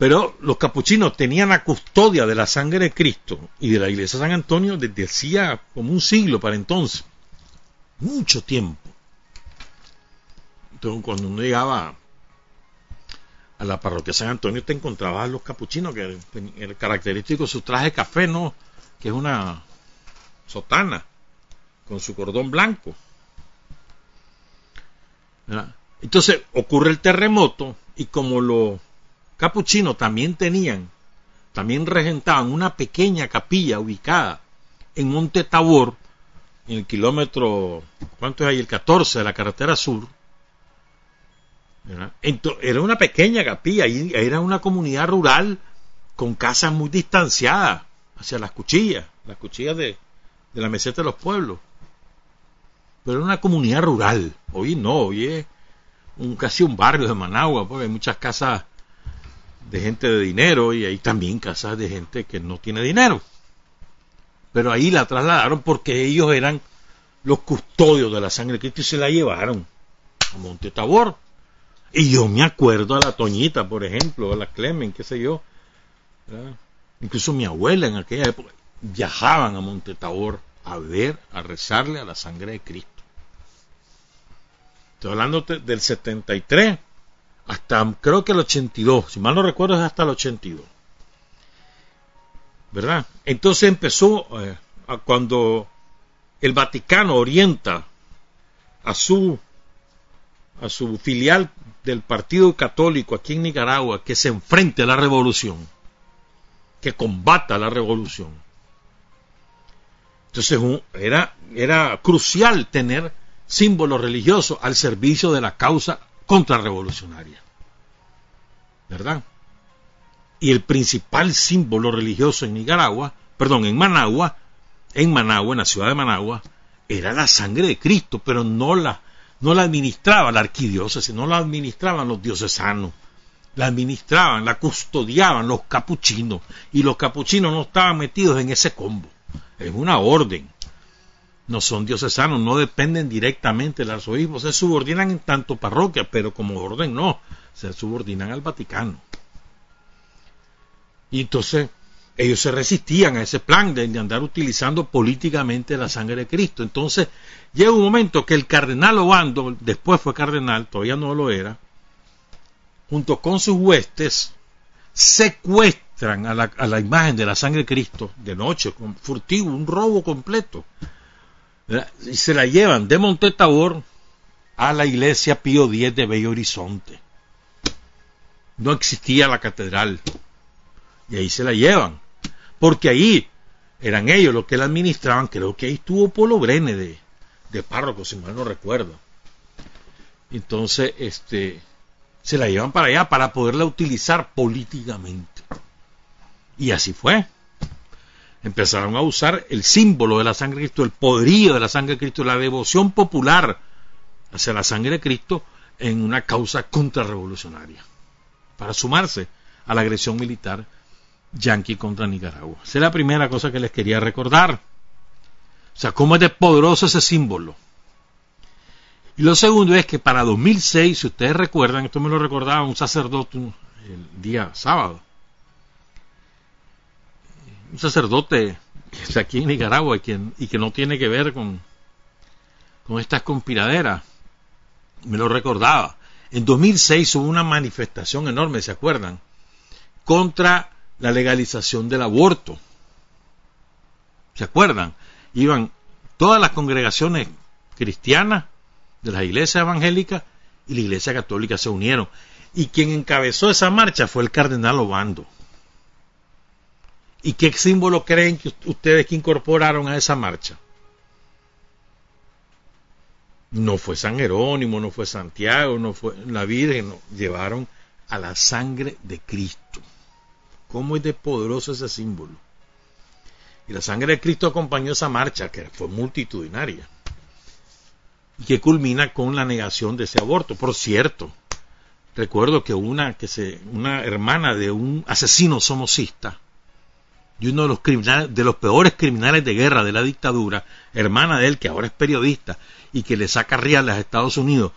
Pero los capuchinos tenían la custodia de la sangre de Cristo y de la iglesia de San Antonio desde hacía como un siglo para entonces. Mucho tiempo. Entonces, cuando uno llegaba a la parroquia de San Antonio, te encontrabas a los capuchinos, que el característico su traje café, ¿no? que es una sotana con su cordón blanco. Entonces ocurre el terremoto y como los capuchinos también tenían también regentaban una pequeña capilla ubicada en Monte Tabor, en el kilómetro, ¿cuánto es ahí? El 14 de la carretera sur. era una pequeña capilla, y era una comunidad rural con casas muy distanciadas hacia las cuchillas, las cuchillas de, de la meseta de los pueblos. Pero era una comunidad rural. Hoy no, hoy es un, casi un barrio de Managua, porque hay muchas casas de gente de dinero y hay también casas de gente que no tiene dinero. Pero ahí la trasladaron porque ellos eran los custodios de la sangre de Cristo y se la llevaron a Monte Tabor. Y yo me acuerdo a la Toñita, por ejemplo, a la Clemen, qué sé yo. Incluso mi abuela en aquella época viajaban a Monte Tabor a ver, a rezarle a la sangre de Cristo. Estoy hablando del 73 hasta creo que el 82, si mal no recuerdo es hasta el 82. ¿Verdad? Entonces empezó eh, cuando el Vaticano orienta a su a su filial del Partido Católico aquí en Nicaragua que se enfrente a la revolución, que combata la revolución. Entonces era, era crucial tener símbolos religiosos al servicio de la causa contrarrevolucionaria. ¿Verdad? Y el principal símbolo religioso en Nicaragua, perdón, en Managua, en Managua, en la ciudad de Managua, era la sangre de Cristo, pero no la, no la administraba la arquidiócesis, no la administraban los diocesanos, la administraban, la custodiaban los capuchinos, y los capuchinos no estaban metidos en ese combo, es una orden no son diocesanos, no dependen directamente del arzobispo, se subordinan en tanto parroquia, pero como orden no, se subordinan al Vaticano. Y entonces ellos se resistían a ese plan de, andar utilizando políticamente la sangre de Cristo. Entonces llega un momento que el cardenal Obando, después fue cardenal, todavía no lo era, junto con sus huestes, secuestran a la, a la imagen de la sangre de Cristo de noche, con furtivo, un robo completo y se la llevan de Monte Tabor a la iglesia Pío X de Bello Horizonte. No existía la catedral. Y ahí se la llevan. Porque ahí eran ellos los que la administraban. Creo que ahí estuvo Polo Brene de, de párroco, si mal no recuerdo. Entonces, este, se la llevan para allá para poderla utilizar políticamente. Y así fue empezaron a usar el símbolo de la sangre de Cristo, el poderío de la sangre de Cristo, la devoción popular hacia la sangre de Cristo en una causa contrarrevolucionaria, para sumarse a la agresión militar yanqui contra Nicaragua. Esa es la primera cosa que les quería recordar. O sea, cómo es de poderoso ese símbolo. Y lo segundo es que para 2006, si ustedes recuerdan, esto me lo recordaba un sacerdote el día sábado, un sacerdote que está aquí en Nicaragua y que, y que no tiene que ver con, con estas conspiraderas. Me lo recordaba. En 2006 hubo una manifestación enorme, ¿se acuerdan? Contra la legalización del aborto. ¿Se acuerdan? Iban todas las congregaciones cristianas de las iglesias evangélicas y la iglesia católica se unieron. Y quien encabezó esa marcha fue el cardenal Obando. ¿Y qué símbolo creen que ustedes que incorporaron a esa marcha? No fue San Jerónimo, no fue Santiago, no fue la Virgen, llevaron a la sangre de Cristo. ¿Cómo es de poderoso ese símbolo? Y la sangre de Cristo acompañó esa marcha, que fue multitudinaria, y que culmina con la negación de ese aborto. Por cierto, recuerdo que una, que se, una hermana de un asesino somocista, y uno de los criminales, de los peores criminales de guerra de la dictadura, hermana de él, que ahora es periodista, y que le saca reales a Estados Unidos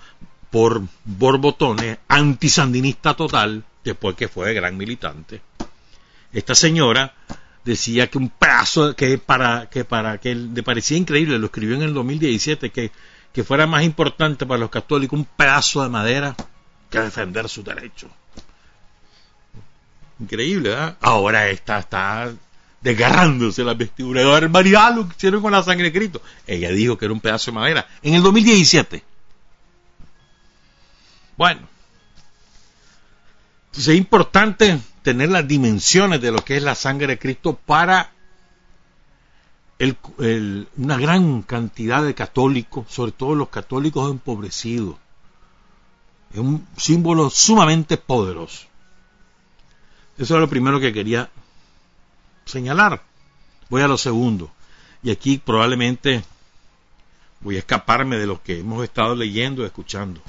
por borbotones, antisandinista total, después que fue gran militante. Esta señora decía que un pedazo que para que para que le parecía increíble, lo escribió en el 2017, que, que fuera más importante para los católicos un pedazo de madera que defender sus derechos. Increíble, ¿verdad? Ahora esta está desgarrándose la vestidura. de barbaridad lo que hicieron con la sangre de Cristo. Ella dijo que era un pedazo de madera. En el 2017. Bueno. Entonces es importante tener las dimensiones de lo que es la sangre de Cristo para una gran cantidad de católicos, sobre todo los católicos empobrecidos. Es un símbolo sumamente poderoso. Eso es lo primero que quería señalar. Voy a lo segundo. Y aquí probablemente voy a escaparme de lo que hemos estado leyendo y escuchando.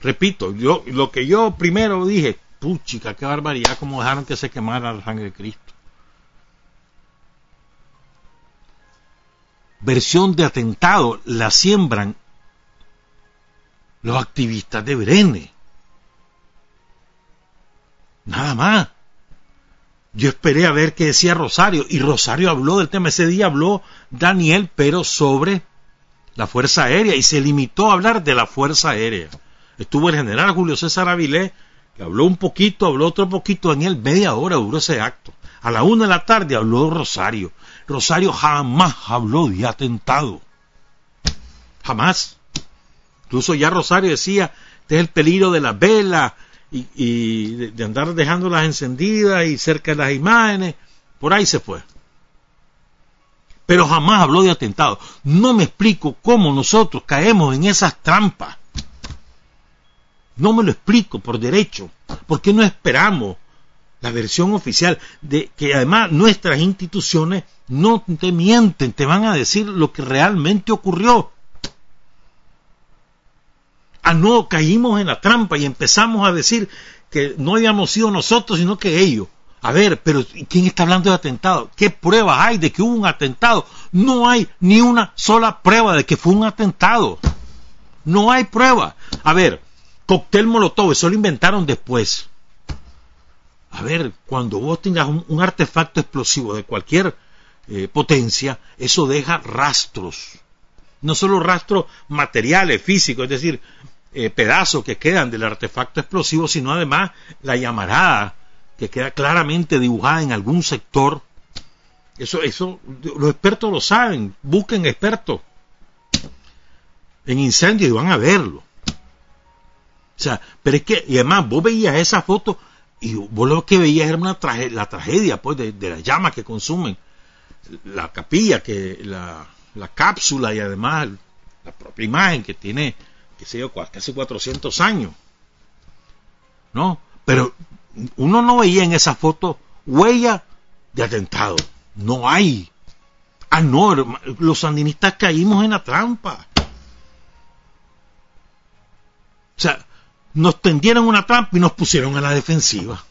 Repito, yo, lo que yo primero dije, puchica, qué barbaridad, cómo dejaron que se quemara la sangre de Cristo. Versión de atentado la siembran los activistas de Brene. Nada más. Yo esperé a ver qué decía Rosario y Rosario habló del tema. Ese día habló Daniel, pero sobre la Fuerza Aérea y se limitó a hablar de la Fuerza Aérea. Estuvo el general Julio César Avilés, que habló un poquito, habló otro poquito. Daniel, media hora duró ese acto. A la una de la tarde habló Rosario. Rosario jamás habló de atentado. Jamás. Incluso ya Rosario decía, este es el peligro de la vela y, de, andar dejándolas encendidas y cerca de las imágenes. Por ahí se fue. Pero jamás habló de atentado. No me explico cómo nosotros caemos en esas trampas. No me lo explico por derecho. ¿Por qué no esperamos la versión oficial de que además nuestras instituciones no te mienten, te van a decir lo que realmente ocurrió? Ah, no, caímos en la trampa y empezamos a decir que no habíamos sido nosotros, sino que ellos. A ver, pero ¿quién está hablando de atentado? ¿Qué pruebas hay de que hubo un atentado? No hay ni una sola prueba de que fue un atentado. No hay prueba. A ver, cóctel molotov, eso lo inventaron después. A ver, cuando vos tengas un, artefacto explosivo de cualquier eh, potencia, eso deja rastros. No solo rastros materiales, físicos, es decir, eh, pedazos que quedan del artefacto explosivo, sino además la llamarada que queda claramente dibujada en algún sector. Eso, eso, los expertos lo saben, busquen expertos en incendio y van a verlo. O sea, pero es que, y además vos veías esa foto y vos lo que veías era una la tragedia pues de, las llamas que consumen la capilla, que la, la cápsula y además la propia imagen que tiene qué sé yo, casi 400 años. ¿No? Pero uno no veía en esa foto huella de atentado. No hay. Ah, no, los sandinistas caímos en la trampa. O sea, nos tendieron una trampa y nos pusieron a la defensiva.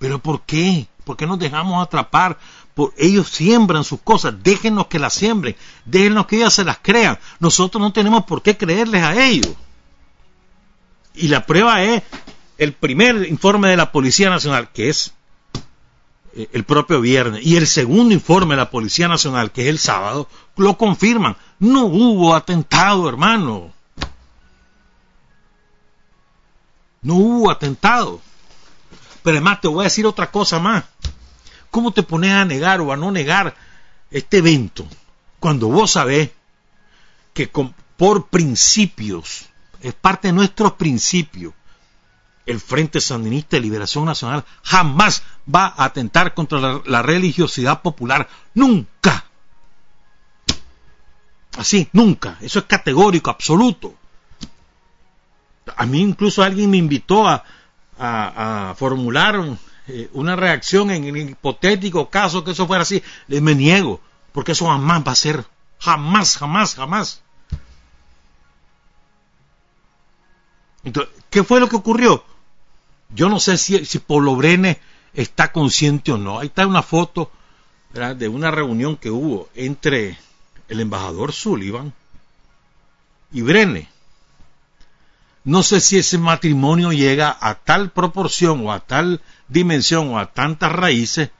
¿Pero por qué? ¿Por qué nos dejamos atrapar ellos siembran sus cosas, déjenos que las siembren, déjenos que ellas se las crean. Nosotros no tenemos por qué creerles a ellos. Y la prueba es el primer informe de la Policía Nacional, que es eh, el propio viernes, y el segundo informe de la Policía Nacional, que es el sábado, lo confirman. No hubo atentado, hermano. No hubo atentado. Pero además te voy a decir otra cosa más. ¿Cómo te pones a negar o a no negar este evento cuando vos sabés que por principios, es parte de nuestros principios, el Frente Sandinista de Liberación Nacional jamás va a atentar contra la, religiosidad popular. Nunca. Así, nunca. Eso es categórico, absoluto. A mí incluso alguien me invitó a, a, a formular eh, una reacción en el hipotético caso que eso fuera así, me niego, porque eso jamás va a ser, jamás, jamás, jamás. Entonces, ¿qué fue lo que ocurrió? Yo no sé si, si Polo Brene está consciente o no. Ahí está una foto de una reunión que hubo entre el embajador Sullivan y Brene. No sé si ese matrimonio llega a tal proporción o a tal dimensión o a tantas raíces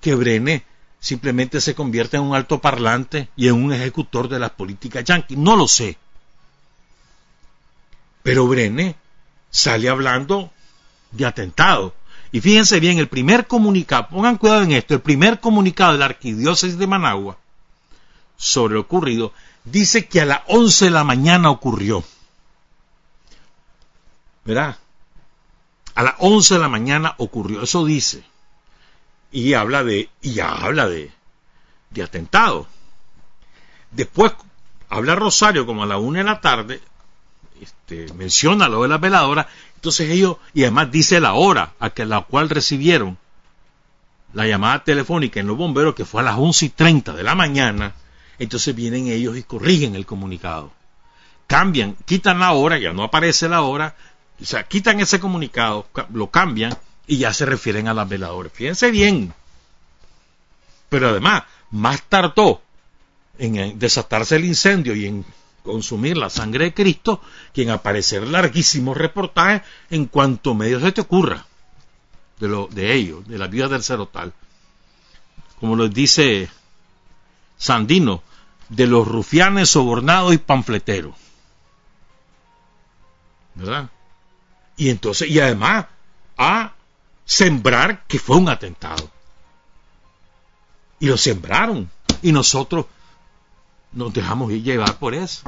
que Brené simplemente se convierte en un altoparlante y en un ejecutor de las políticas yanquis. No lo sé. Pero Brené sale hablando de atentado. Y fíjense bien, el primer comunicado, pongan cuidado en esto, el primer comunicado de la arquidiócesis de Managua sobre lo ocurrido dice que a las 11 de la mañana ocurrió. ¿Verdad? A las 11 de la mañana ocurrió, eso dice. Y habla de, y habla de, de atentado. Después habla Rosario como a la una de la tarde, este, menciona lo de la veladora, entonces ellos, y además dice la hora a que la cual recibieron la llamada telefónica en los bomberos, que fue a las once y treinta de la mañana, entonces vienen ellos y corrigen el comunicado. Cambian, quitan la hora, ya no aparece la hora, o sea, quitan ese comunicado, lo cambian y ya se refieren a las veladoras. Fíjense bien. Pero además, más tardó en desatarse el incendio y en consumir la sangre de Cristo que en aparecer larguísimos reportajes en cuanto medio se te ocurra de, lo, de ellos, de la vida del cerotal. Como lo dice Sandino, de los rufianes sobornados y panfleteros. ¿Verdad? Y entonces, y además, a sembrar que fue un atentado. Y lo sembraron. Y nosotros nos dejamos llevar por eso.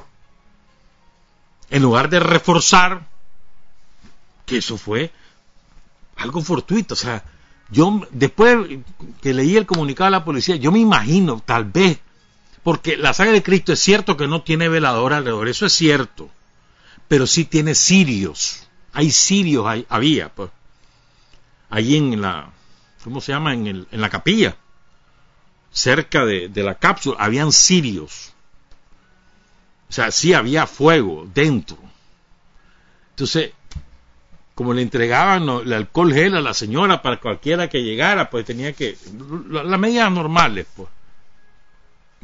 En lugar de reforzar que eso fue algo fortuito, o sea, yo después que leí el comunicado de la policía, yo me imagino, tal vez, porque la saga de Cristo es cierto que no tiene velador alrededor, eso es cierto, pero sí tiene sirios, hay sirios, había, pues, ahí en la, ¿cómo se llama? En, el, en la capilla, cerca de, la cápsula, habían sirios. O sea, sí había fuego dentro. Entonces, como le entregaban el alcohol gel a la señora para cualquiera que llegara, pues tenía que... Las medidas normales, pues.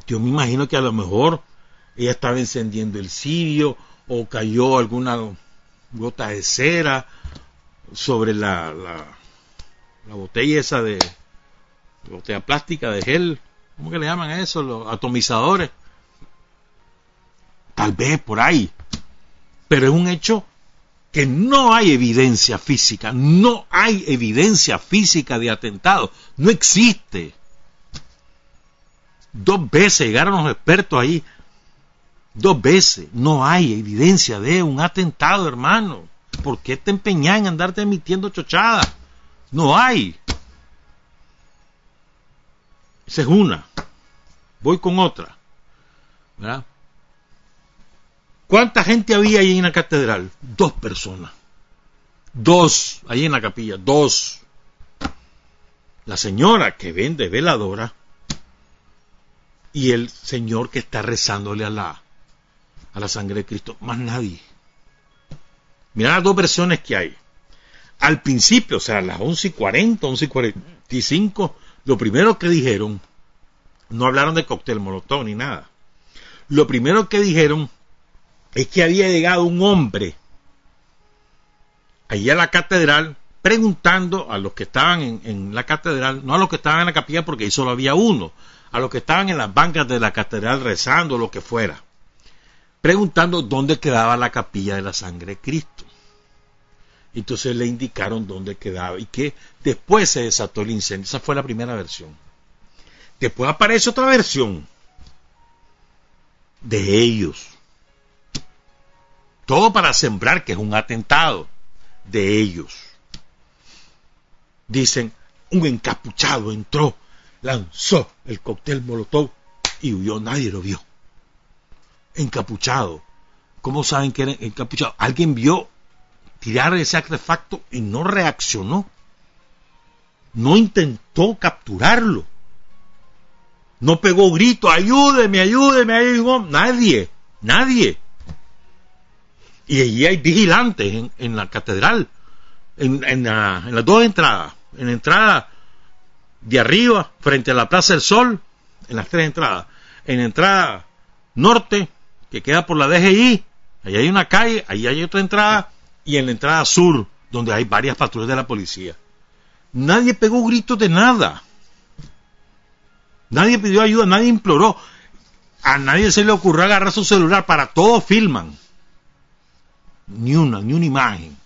Yo me imagino que a lo mejor ella estaba encendiendo el cirio o cayó alguna gota de cera sobre la, la, la botella esa de, de botella plástica de gel. ¿Cómo que le llaman a eso? Los atomizadores. Tal vez por ahí. Pero es un hecho que no hay evidencia física, no hay evidencia física de atentado, no existe. Dos veces llegaron los expertos ahí, dos veces, no hay evidencia de un atentado, hermano. ¿Por qué te empeñas en andarte emitiendo chochadas? No hay. Esa es una. Voy con otra. ¿verdad? ¿Cuánta gente había ahí en la catedral? Dos personas. Dos, ahí en la capilla, dos. La señora que vende veladora y el señor que está rezándole a la, a la sangre de Cristo. Más nadie. Mira las dos versiones que hay. Al principio, o sea, a las once y cuarenta, once y cuarenta y cinco, lo primero que dijeron, no hablaron de cóctel molotov ni nada. Lo primero que dijeron es que había llegado un hombre allí a la catedral preguntando a los que estaban en, la catedral, no a los que estaban en la capilla porque ahí solo había uno, a los que estaban en las bancas de la catedral rezando, lo que fuera, preguntando dónde quedaba la capilla de la sangre de Cristo. Entonces le indicaron dónde quedaba y que después se desató el incendio. Esa fue la primera versión. Después aparece otra versión de ellos todo para sembrar que es un atentado de ellos. Dicen, un encapuchado entró, lanzó el cóctel molotov y huyó, nadie lo vio. Encapuchado. ¿Cómo saben que era encapuchado? Alguien vio tirar ese artefacto y no reaccionó. No intentó capturarlo. No pegó grito, ayúdeme, ayúdeme, ayúdeme. Nadie, nadie. Y allí hay vigilantes en, la catedral, en, las dos entradas. En la entrada de arriba, frente a la Plaza del Sol, en las tres entradas. En la entrada norte, que queda por la DGI, ahí hay una calle, ahí hay otra entrada, y en la entrada sur, donde hay varias patrullas de la policía. Nadie pegó gritos de nada. Nadie pidió ayuda, nadie imploró. A nadie se le ocurrió agarrar su celular, para todo filman ni una, ni una imagen.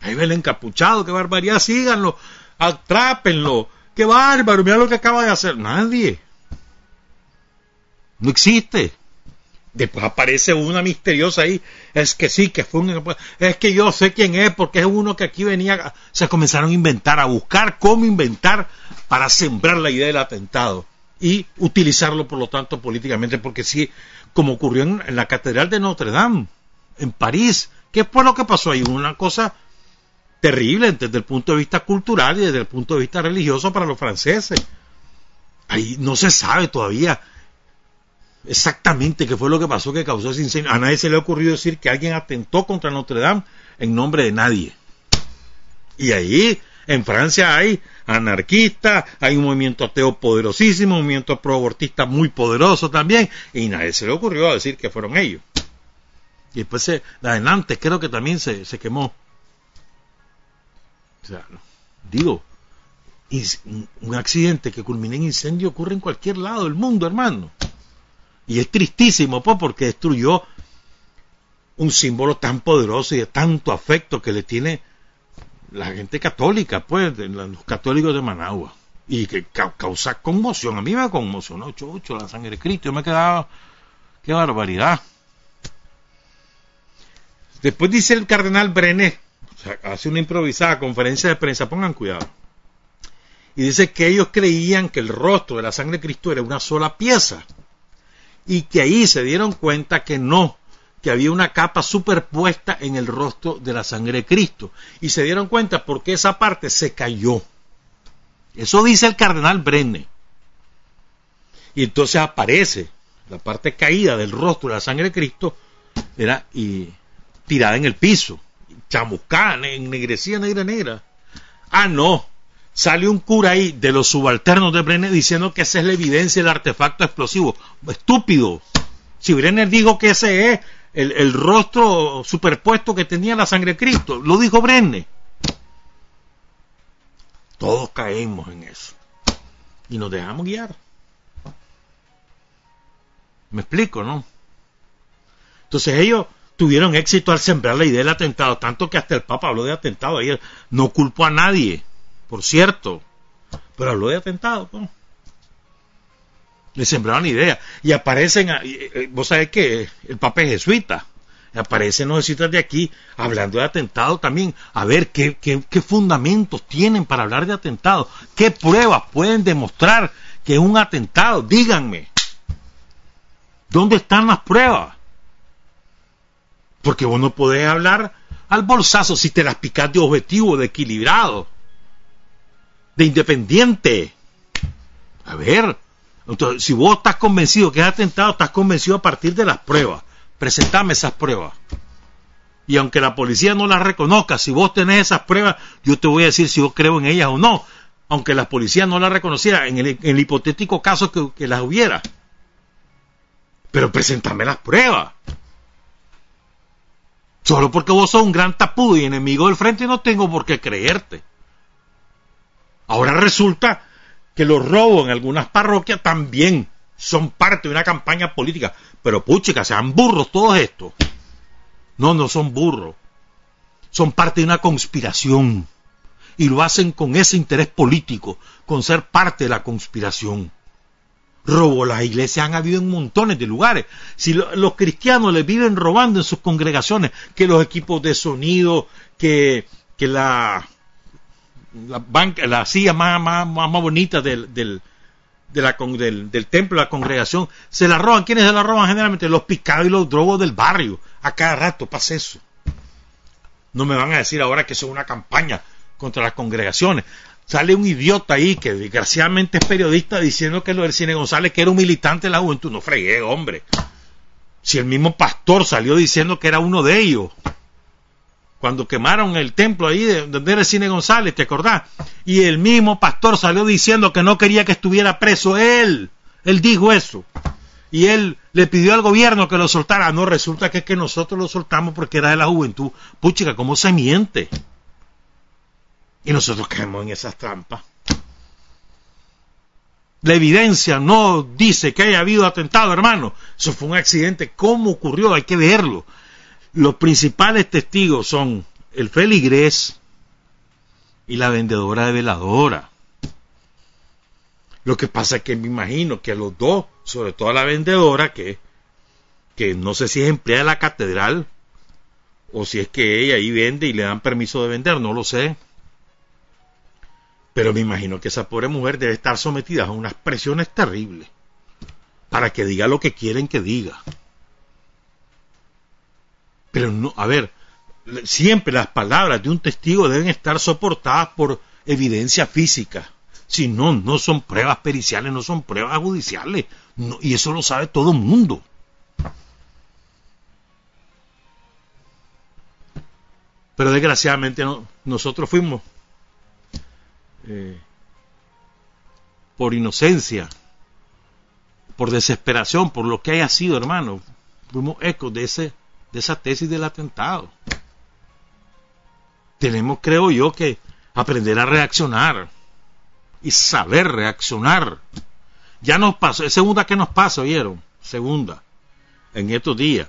Ahí ve el encapuchado, qué barbaridad, síganlo, atrápenlo, qué bárbaro, mira lo que acaba de hacer. Nadie. No existe. Después aparece una misteriosa ahí, es que sí, que fue un... Es que yo sé quién es, porque es uno que aquí venía... Se comenzaron a inventar, a buscar cómo inventar para sembrar la idea del atentado y utilizarlo, por lo tanto, políticamente, porque sí, como ocurrió en, la Catedral de Notre Dame, en París, ¿qué fue lo que pasó ahí? Una cosa terrible desde el punto de vista cultural y desde el punto de vista religioso para los franceses. Ahí no se sabe todavía exactamente qué fue lo que pasó que causó ese incendio. A nadie se le ha ocurrido decir que alguien atentó contra Notre Dame en nombre de nadie. Y ahí, en Francia, hay anarquistas, hay un movimiento ateo poderosísimo, un movimiento pro-abortista muy poderoso también, y nadie se le ocurrió decir que fueron ellos. Y después, de adelante, creo que también se, se quemó. O sea, digo, un accidente que culmina en incendio ocurre en cualquier lado del mundo, hermano. Y es tristísimo, pues, porque destruyó un símbolo tan poderoso y de tanto afecto que le tiene la gente católica, pues, los católicos de Managua. Y que causa conmoción. A mí me conmocionó, chucho, la sangre de Cristo. Yo me quedaba, qué barbaridad. Después dice el cardenal Brené, hace una improvisada conferencia de prensa, pongan cuidado. Y dice que ellos creían que el rostro de la sangre de Cristo era una sola pieza y que ahí se dieron cuenta que no, que había una capa superpuesta en el rostro de la sangre de Cristo. Y se dieron cuenta porque esa parte se cayó. Eso dice el cardenal Brenne. Y entonces aparece la parte caída del rostro de la sangre de Cristo, era y, tirada en el piso, chamuscada, ennegrecida, negra, negra. Ah, no, sale un cura ahí de los subalternos de Brenner diciendo que esa es la evidencia del artefacto explosivo. Estúpido. Si Brenner dijo que ese es el, rostro superpuesto que tenía la sangre de Cristo, lo dijo Brenner. Todos caemos en eso. Y nos dejamos guiar. Me explico, ¿no? Entonces ellos tuvieron éxito al sembrar la idea del atentado, tanto que hasta el Papa habló de atentado ayer. No culpó a nadie por cierto, pero habló de atentado. ¿no? Le sembraron idea. Y aparecen, eh, vos sabés que el Papa es jesuita. Aparecen los de aquí hablando de atentado también. A ver qué, qué fundamentos tienen para hablar de atentado. ¿Qué pruebas pueden demostrar que es un atentado? Díganme. ¿Dónde están las pruebas? Porque vos no podés hablar al bolsazo si te las picas de objetivo, de equilibrado de independiente. A ver, entonces, si vos estás convencido que es atentado, estás convencido a partir de las pruebas. Presentame esas pruebas. Y aunque la policía no las reconozca, si vos tenés esas pruebas, yo te voy a decir si yo creo en ellas o no. Aunque la policía no las reconociera, en el, hipotético caso que, que, las hubiera. Pero presentame las pruebas. Solo porque vos sos un gran tapudo y enemigo del frente, no tengo por qué creerte. Ahora resulta que los robos en algunas parroquias también son parte de una campaña política. Pero puchica, sean burros todos estos. No, no son burros. Son parte de una conspiración. Y lo hacen con ese interés político, con ser parte de la conspiración. Robo las iglesias han habido en montones de lugares. Si los cristianos les viven robando en sus congregaciones, que los equipos de sonido, que, que la, la, banca, la silla más, más, más bonita del, del, de la, del, del, templo, la congregación, se la roban. ¿Quiénes se la roban? Generalmente los picados y los drogos del barrio. A cada rato pasa eso. No me van a decir ahora que eso es una campaña contra las congregaciones. Sale un idiota ahí que desgraciadamente es periodista diciendo que lo del Cine González, que era un militante de la juventud. No fregué, hombre. Si el mismo pastor salió diciendo que era uno de ellos cuando quemaron el templo ahí de donde era Cine González, ¿te acordás? Y el mismo pastor salió diciendo que no quería que estuviera preso él. Él dijo eso. Y él le pidió al gobierno que lo soltara. No, resulta que es que nosotros lo soltamos porque era de la juventud. Puchica, ¿cómo se miente? Y nosotros caemos en esas trampas. La evidencia no dice que haya habido atentado, hermano. Eso fue un accidente. ¿Cómo ocurrió? Hay que verlo. Los principales testigos son el feligrés y la vendedora de veladora. Lo que pasa es que me imagino que los dos, sobre todo a la vendedora, que, que no sé si es empleada de la catedral o si es que ella ahí vende y le dan permiso de vender, no lo sé. Pero me imagino que esa pobre mujer debe estar sometida a unas presiones terribles para que diga lo que quieren que diga. Pero no, a ver, siempre las palabras de un testigo deben estar soportadas por evidencia física. Si no, no son pruebas periciales, no son pruebas judiciales. y eso lo sabe todo el mundo. Pero desgraciadamente nosotros fuimos eh, por inocencia, por desesperación, por lo que haya sido, hermano, fuimos ecos de, ese, de esa tesis del atentado. Tenemos, creo yo, que aprender a reaccionar y saber reaccionar. Ya nos pasó, es segunda que nos pasa, ¿oyeron? Segunda, en estos días.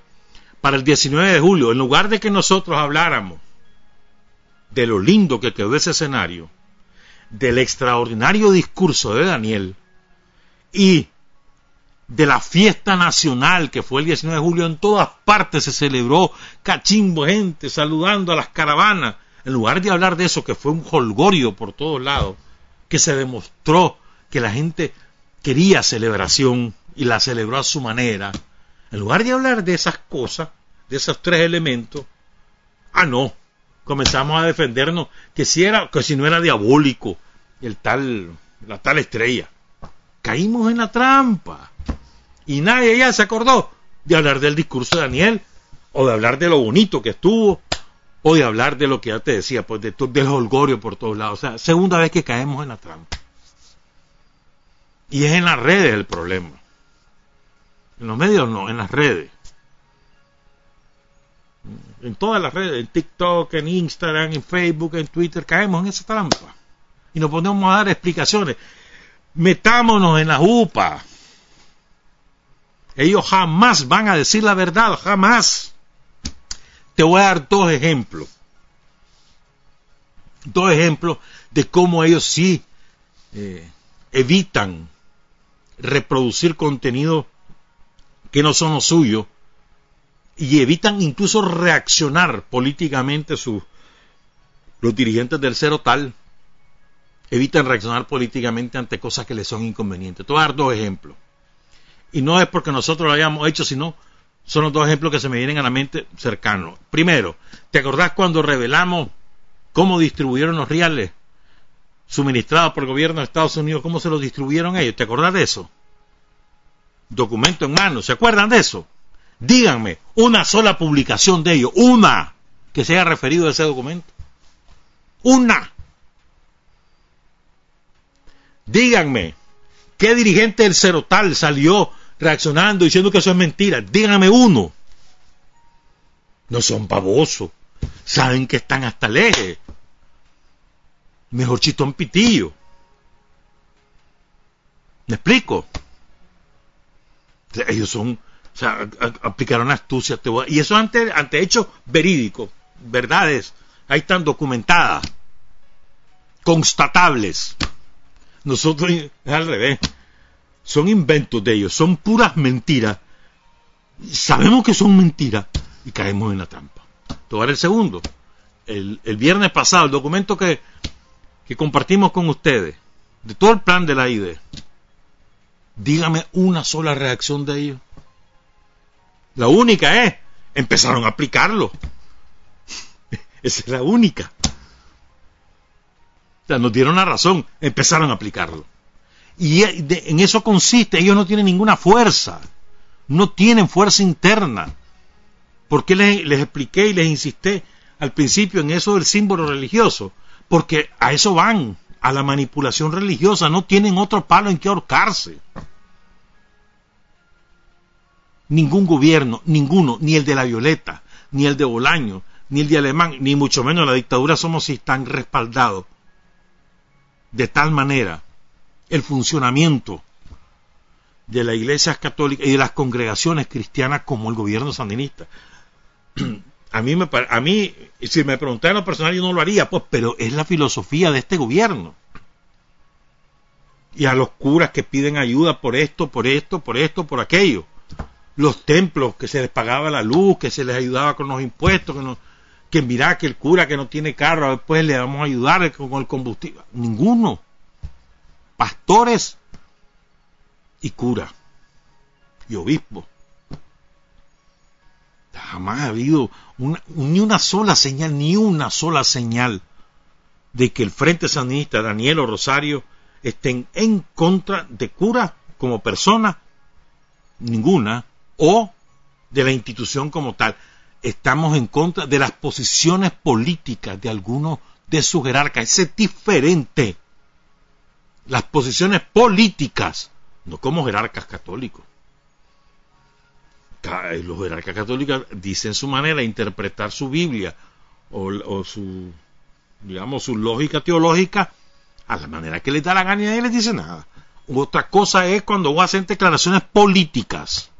Para el 19 de julio, en lugar de que nosotros habláramos de lo lindo que quedó ese escenario, del extraordinario discurso de Daniel y de la fiesta nacional que fue el 19 de julio, en todas partes se celebró cachimbo, gente saludando a las caravanas. En lugar de hablar de eso, que fue un holgorio por todos lados, que se demostró que la gente quería celebración y la celebró a su manera, en lugar de hablar de esas cosas, de esos tres elementos, ah, no, comenzamos a defendernos que si era, que si no era diabólico, el tal, la tal estrella. Caímos en la trampa. Y nadie ya se acordó de hablar del discurso de Daniel, o de hablar de lo bonito que estuvo, o de hablar de lo que ya te decía, pues de del holgorio por todos lados. O sea, segunda vez que caemos en la trampa. Y es en las redes el problema. En los medios no, en las redes en todas las redes, en TikTok, en Instagram, en Facebook, en Twitter, caemos en esa trampa. Y nos ponemos a dar explicaciones. Metámonos en la UPA. Ellos jamás van a decir la verdad, jamás. Te voy a dar dos ejemplos. Dos ejemplos de cómo ellos sí eh, evitan reproducir contenido que no son los suyos y evitan incluso reaccionar políticamente sus los dirigentes del cero tal evitan reaccionar políticamente ante cosas que les son inconvenientes. Te voy a dar dos ejemplos. Y no es porque nosotros lo hayamos hecho, sino son los dos ejemplos que se me vienen a la mente cercanos. Primero, ¿te acordás cuando revelamos cómo distribuyeron los reales suministrados por el gobierno de Estados Unidos, cómo se los distribuyeron ellos? ¿Te acordás de eso? Documento en mano, ¿se acuerdan de eso? Díganme una sola publicación de ellos, una que se haya referido a ese documento. Una. Díganme, ¿qué dirigente del Cerotal salió reaccionando diciendo que eso es mentira? Díganme uno. No son babosos. Saben que están hasta eje. Mejor chitón pitillo. ¿Me explico? Ellos son o sea, aplicaron astucia. Y eso ante, ante hechos verídicos, verdades, ahí están documentadas, constatables. Nosotros es al revés. Son inventos de ellos, son puras mentiras. Sabemos que son mentiras y caemos en la trampa. Tomar el segundo. El, viernes pasado, el documento que, compartimos con ustedes, de todo el plan de la IDE, dígame una sola reacción de ellos. La única es, empezaron a aplicarlo. Esa es la única. O sea, nos dieron la razón, empezaron a aplicarlo. Y en eso consiste, ellos no tienen ninguna fuerza, no tienen fuerza interna. ¿Por qué les, les expliqué y les insisté al principio en eso del símbolo religioso? Porque a eso van, a la manipulación religiosa, no tienen otro palo en que ahorcarse ningún gobierno, ninguno, ni el de la Violeta, ni el de Bolaño, ni el de Alemán, ni mucho menos la dictadura somos si están respaldados de tal manera el funcionamiento de la iglesia católica y de las congregaciones cristianas como el gobierno sandinista. A mí, me, a mí si me preguntaran lo personal, yo no lo haría, pues, pero es la filosofía de este gobierno. Y a los curas que piden ayuda por esto, por esto, por esto, por aquello los templos, que se les pagaba la luz, que se les ayudaba con los impuestos, que, no, que mira que el cura que no tiene carro, después le vamos a ayudar con el combustible. Ninguno. Pastores y cura y obispo. Jamás ha habido ni una sola señal, ni una sola señal de que el Frente Sandinista, Daniel o Rosario, estén en contra de cura como persona, ninguna, o de la institución como tal. Estamos en contra de las posiciones políticas de algunos de sus jerarcas. Ese es diferente. Las posiciones políticas, no como jerarcas católicos. Los jerarcas católicos dicen su manera de interpretar su Biblia o, o su, digamos, su lógica teológica a la manera que les da la gana y nadie les dice nada. Otra cosa es cuando vos haces declaraciones políticas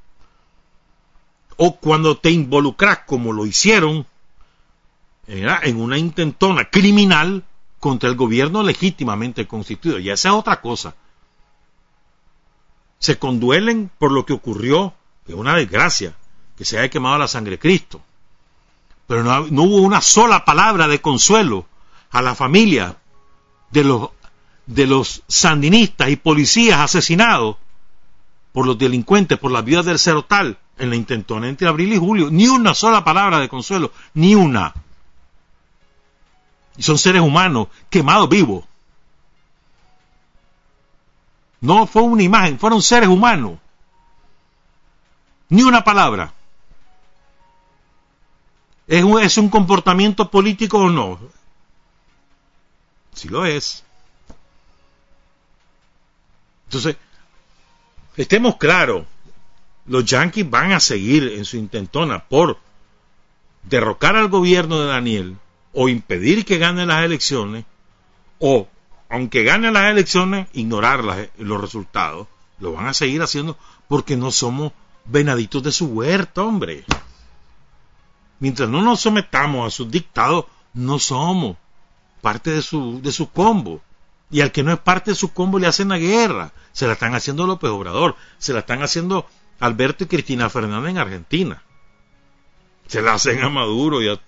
o cuando te involucras, como lo hicieron, en una intentona criminal contra el gobierno legítimamente constituido. Y esa es otra cosa. Se conduelen por lo que ocurrió, es una desgracia, que se haya quemado la sangre de Cristo. Pero no, no hubo una sola palabra de consuelo a la familia de los, de los sandinistas y policías asesinados por los delincuentes, por las vidas del Cerotal, en la intentona entre abril y julio. Ni una sola palabra de consuelo, ni una. Y son seres humanos quemados vivos. No fue una imagen, fueron seres humanos. Ni una palabra. ¿Es un, ¿Es un comportamiento político o no? Si lo es. Entonces, estemos claros, los yanquis van a seguir en su intentona por derrocar al gobierno de Daniel o impedir que gane las elecciones o, aunque gane las elecciones, ignorar los resultados. Lo van a seguir haciendo porque no somos venaditos de su huerta, hombre. Mientras no nos sometamos a sus dictados, no somos parte de su, de su combo. Y al que no es parte de su combo le hacen la guerra. Se la están haciendo López Obrador. Se la están haciendo Alberto y Cristina Fernández en Argentina. Se la hacen a Maduro y,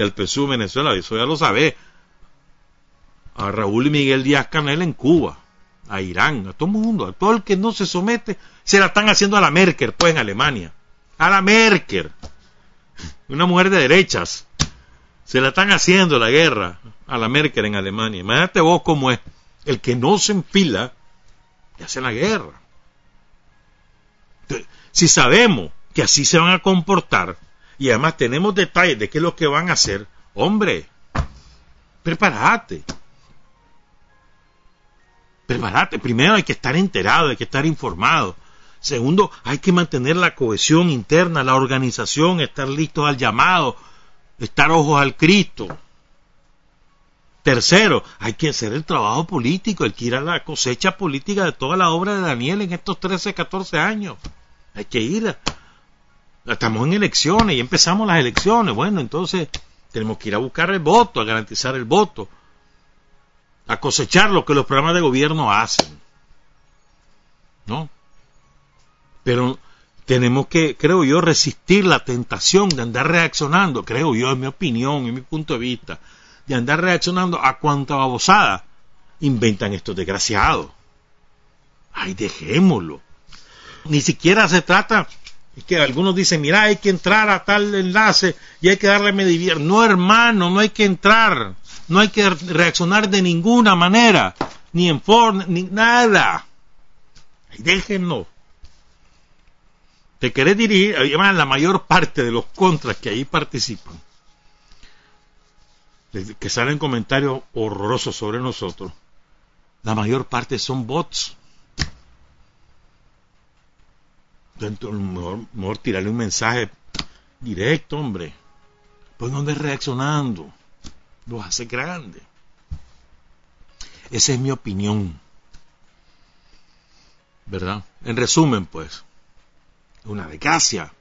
al PSUV Venezuela. Eso ya lo sabe. A Raúl y Miguel Díaz Canel en Cuba. A Irán. A todo el mundo. A todo el que no se somete. Se la están haciendo a la Merkel, pues en Alemania. A la Merkel. Una mujer de derechas. Se la están haciendo la guerra a la Merkel en Alemania. Imagínate vos cómo es. El que no se enfila, y hace la guerra. si sabemos que así se van a comportar, y además tenemos detalles de qué es lo que van a hacer, hombre, prepárate. Prepárate. Primero hay que estar enterado, hay que estar informado. Segundo, hay que mantener la cohesión interna, la organización, estar listos al llamado, estar ojos al Cristo. Tercero, hay que hacer el trabajo político, hay que ir a la cosecha política de toda la obra de Daniel en estos 13, 14 años. Hay que ir. Estamos en elecciones y empezamos las elecciones. Bueno, entonces tenemos que ir a buscar el voto, a garantizar el voto, a cosechar lo que los programas de gobierno hacen. ¿No? Pero tenemos que, creo yo, resistir la tentación de andar reaccionando, creo yo, en mi opinión, en mi punto de vista, de andar reaccionando a cuanta babosada inventan estos desgraciados. Ay, dejémoslo. Ni siquiera se trata, es que algunos dicen, mira, hay que entrar a tal enlace y hay que darle medir. No, hermano, no hay que entrar, no hay que reaccionar de ninguna manera, ni en forma, ni nada. Déjenlo. Te querés dirigir, además la mayor parte de los contras que ahí participan que salen comentarios horrorosos sobre nosotros, la mayor parte son bots. Entonces, mejor, mejor tirarle un mensaje directo, hombre. Pues no andes reaccionando. Los hace grandes. Esa es mi opinión. ¿Verdad? En resumen, pues, una desgracia.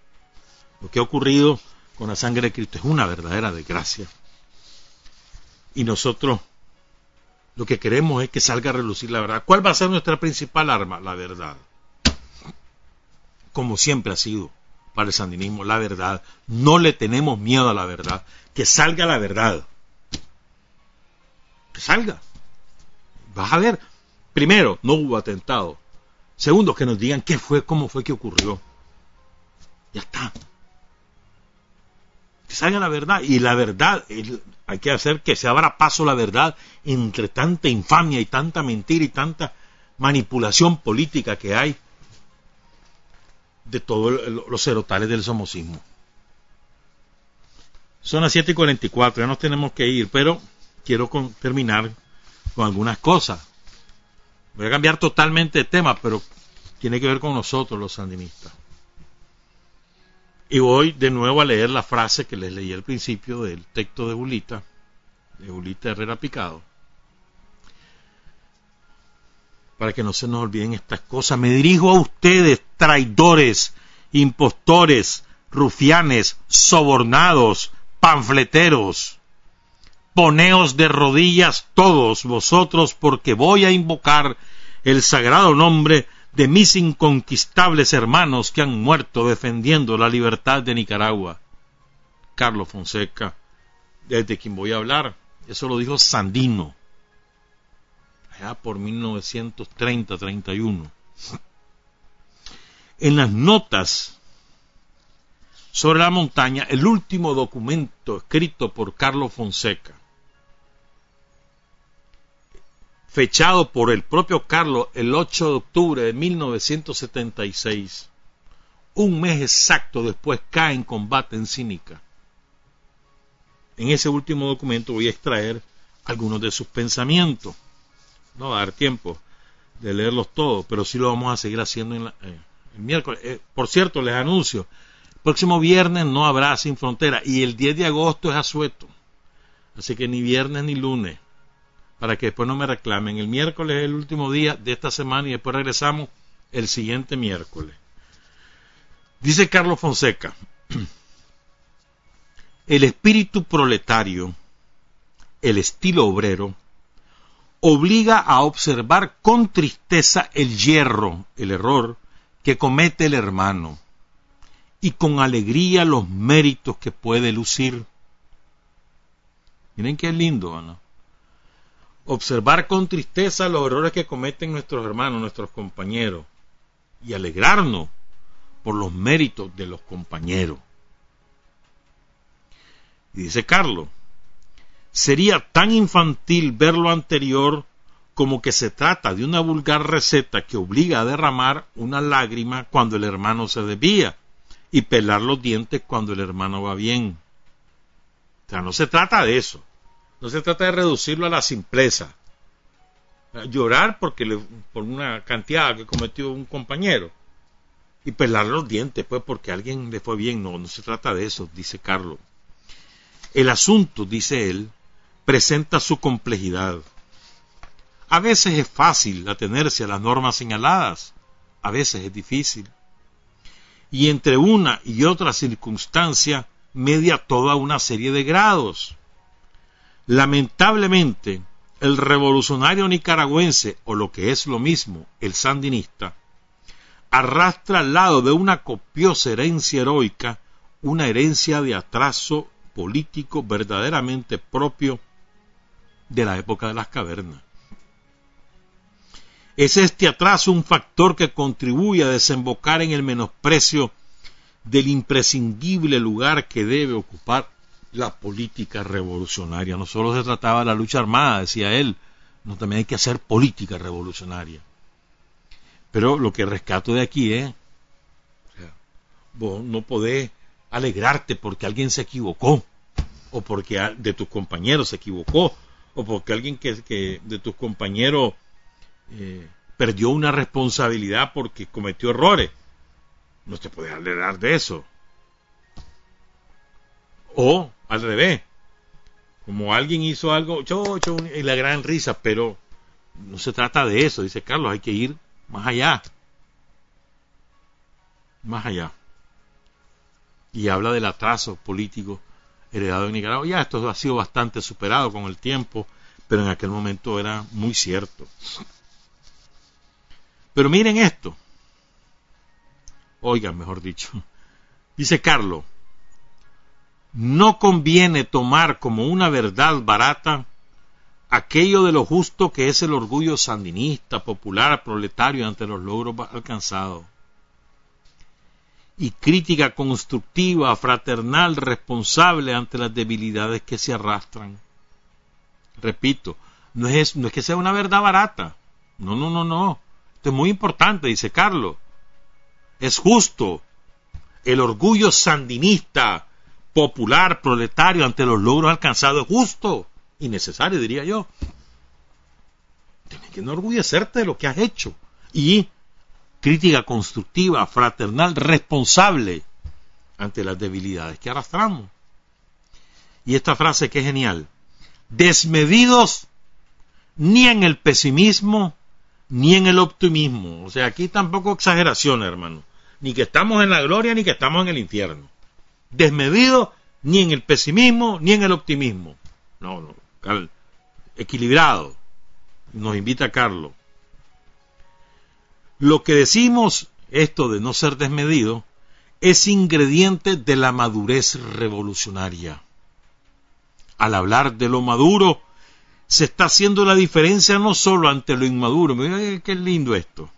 Lo que ha ocurrido con la sangre de Cristo es una verdadera desgracia. Y nosotros lo que queremos es que salga a relucir la verdad. ¿Cuál va a ser nuestra principal arma? La verdad. Como siempre ha sido. para el sandinismo, la verdad. No le tenemos miedo a la verdad. Que salga la verdad. Que salga. Vas a ver. Primero, no hubo atentado. Segundo, que nos digan qué fue, cómo fue que ocurrió. Ya está. Que salga la verdad. Y la verdad, hay que hacer que se abra paso la verdad entre tanta infamia y tanta mentira y tanta manipulación política que hay de todos los serotales del somocismo. Son las 7 y 44, ya nos tenemos que ir, pero quiero terminar con algunas cosas. Voy a cambiar totalmente de tema, pero tiene que ver con nosotros los sandinistas. Y voy de nuevo a leer la frase que les leí al principio del texto de Julita, de Julita Herrera Picado, para que no se nos olviden estas cosas. Me dirijo a ustedes, traidores, impostores, rufianes, sobornados, panfleteros. Poneos de rodillas todos vosotros, porque voy a invocar el sagrado nombre de mis inconquistables hermanos que han muerto defendiendo la libertad de Nicaragua. Carlos Fonseca, desde quien voy a hablar, eso lo dijo Sandino, allá por 1930-31. En las notas sobre la montaña, el último documento escrito por Carlos Fonseca, fechado por el propio Carlos el 8 de octubre de 1976, un mes exacto después cae en combate en Cínica. En ese último documento voy a extraer algunos de sus pensamientos. No va a dar tiempo de leerlos todos, pero sí lo vamos a seguir haciendo en eh, el miércoles. Eh, por cierto, les anuncio, el próximo viernes no habrá Sin Frontera y el 10 de agosto es asueto. Así que ni viernes ni lunes para que después no me reclamen. El miércoles es el último día de esta semana y después regresamos el siguiente miércoles. Dice Carlos Fonseca, el espíritu proletario, el estilo obrero, obliga a observar con tristeza el hierro, el error, que comete el hermano, y con alegría los méritos que puede lucir. Miren qué lindo, ¿no? observar con tristeza los errores que cometen nuestros hermanos, nuestros compañeros, y alegrarnos por los méritos de los compañeros. Y dice Carlos, sería tan infantil ver lo anterior como que se trata de una vulgar receta que obliga a derramar una lágrima cuando el hermano se desvía y pelar los dientes cuando el hermano va bien. O sea, no se trata de eso. No se trata de reducirlo a la simpleza. Llorar porque le, por una cantidad que cometió un compañero. Y pelar los dientes, pues, porque alguien le fue bien. No, no se trata de eso, dice Carlos. El asunto, dice él, presenta su complejidad. A veces es fácil atenerse a las normas señaladas, a veces es difícil. Y entre una y otra circunstancia media toda una serie de grados. Lamentablemente, el revolucionario nicaragüense, o lo que es lo mismo, el sandinista, arrastra al lado de una copiosa herencia heroica una herencia de atraso político verdaderamente propio de la época de las cavernas. Es este atraso un factor que contribuye a desembocar en el menosprecio del imprescindible lugar que debe ocupar la política revolucionaria. No solo se trataba de la lucha armada, decía él, no también hay que hacer política revolucionaria. Pero lo que rescato de aquí es, vos no podés alegrarte porque alguien se equivocó, o porque de tus compañeros se equivocó, o porque alguien que, de tus compañeros eh, perdió una responsabilidad porque cometió errores. No te puedes alegrar de eso. O al revés, como alguien hizo algo, chocho, y la gran risa, pero no se trata de eso, dice Carlos, hay que ir más allá. Más allá. Y habla del atraso político heredado en Nicaragua. Ya esto ha sido bastante superado con el tiempo, pero en aquel momento era muy cierto. Pero miren esto. Oigan, mejor dicho. Dice Carlos, no conviene tomar como una verdad barata aquello de lo justo que es el orgullo sandinista, popular, proletario ante los logros alcanzados. Y crítica constructiva, fraternal, responsable ante las debilidades que se arrastran. Repito, no es, no es que sea una verdad barata. No, no, no, no. Esto es muy importante, dice Carlos. Es justo. El orgullo sandinista, popular, proletario ante los logros alcanzados es justo y necesario, diría yo. Tienes que enorgullecerte de lo que has hecho. Y crítica constructiva, fraternal, responsable ante las debilidades que arrastramos. Y esta frase que es genial. Desmedidos ni en el pesimismo ni en el optimismo. O sea, aquí tampoco exageración, hermano. Ni que estamos en la gloria ni que estamos en el infierno. Desmedidos ni en el pesimismo ni en el optimismo. No, no equilibrado. Nos invita Carlos. Lo que decimos, esto de no ser desmedido, es ingrediente de la madurez revolucionaria. Al hablar de lo maduro, se está haciendo la diferencia no solo ante lo inmaduro. Mira qué lindo esto.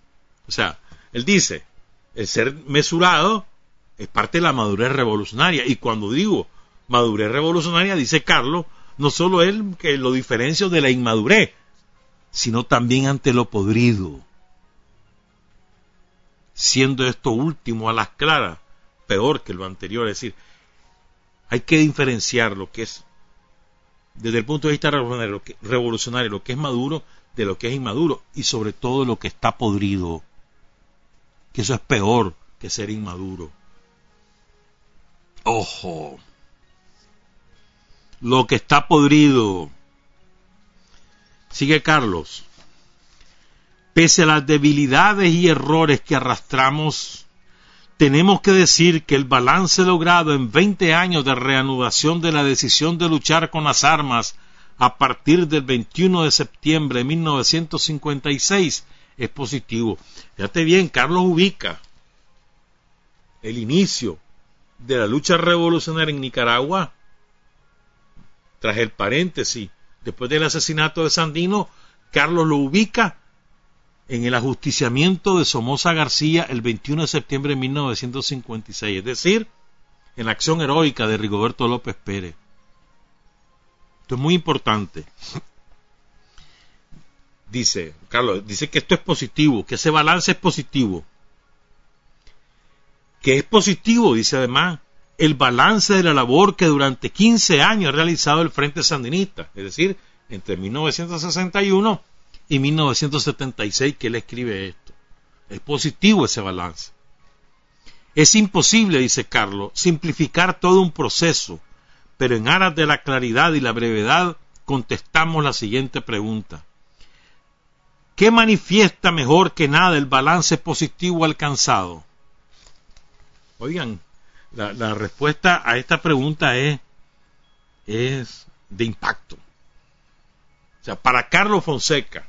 O sea, él dice, el ser mesurado es parte de la madurez revolucionaria. Y cuando digo madurez revolucionaria, dice Carlos, no solo él que lo diferencio de la inmadurez, sino también ante lo podrido. Siendo esto último a las claras peor que lo anterior, es decir, hay que diferenciar lo que es, desde el punto de vista revolucionario lo que, revolucionario, lo que es maduro de lo que es inmaduro y sobre todo lo que está podrido, que eso es peor que ser inmaduro. Ojo lo que está podrido. Sigue Carlos. Pese a las debilidades y errores que arrastramos, tenemos que decir que el balance logrado en 20 años de reanudación de la decisión de luchar con las armas a partir del 21 de septiembre de 1956 es positivo. Fíjate bien, Carlos ubica el inicio de la lucha revolucionaria en Nicaragua tras el paréntesis, después del asesinato de Sandino, Carlos lo ubica en el ajusticiamiento de Somoza García el 21 de septiembre de 1956, es decir, en la acción heroica de Rigoberto López Pérez. Esto es muy importante. Dice, Carlos, dice que esto es positivo, que ese balance es positivo. Que es positivo, dice además, el balance de la labor que durante 15 años ha realizado el Frente Sandinista, es decir, entre 1961 y 1976 que él escribe esto. Es positivo ese balance. Es imposible, dice Carlos, simplificar todo un proceso, pero en aras de la claridad y la brevedad contestamos la siguiente pregunta. ¿Qué manifiesta mejor que nada el balance positivo alcanzado? Oigan, la, respuesta a esta pregunta es, es de impacto. O sea, para Carlos Fonseca,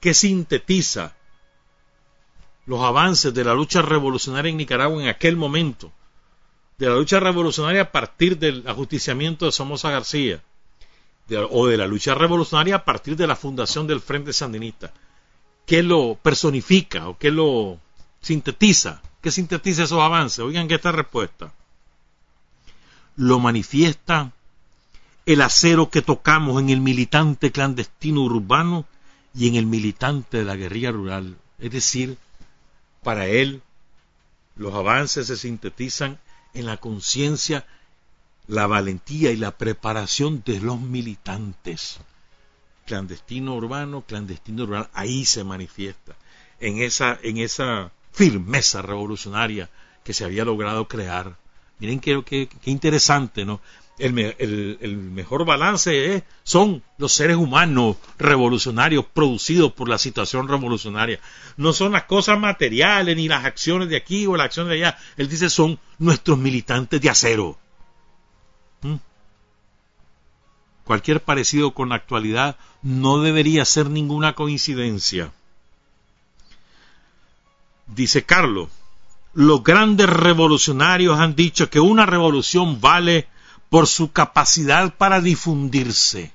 que sintetiza los avances de la lucha revolucionaria en Nicaragua en aquel momento, de la lucha revolucionaria a partir del ajusticiamiento de Somoza García, o de la lucha revolucionaria a partir de la fundación del Frente Sandinista, ¿qué lo personifica o qué lo sintetiza? que sintetiza esos avances. Oigan que esta respuesta lo manifiesta el acero que tocamos en el militante clandestino urbano y en el militante de la guerrilla rural. Es decir, para él los avances se sintetizan en la conciencia, la valentía y la preparación de los militantes. Clandestino urbano, clandestino rural, ahí se manifiesta. En esa, en esa firmeza revolucionaria que se había logrado crear. Miren qué, interesante, ¿no? El, mejor balance son los seres humanos revolucionarios producidos por la situación revolucionaria. No son las cosas materiales ni las acciones de aquí o las acciones de allá. Él dice son nuestros militantes de acero. ¿Mm? Cualquier parecido con la actualidad no debería ser ninguna coincidencia. Dice Carlos, los grandes revolucionarios han dicho que una revolución vale por su capacidad para difundirse.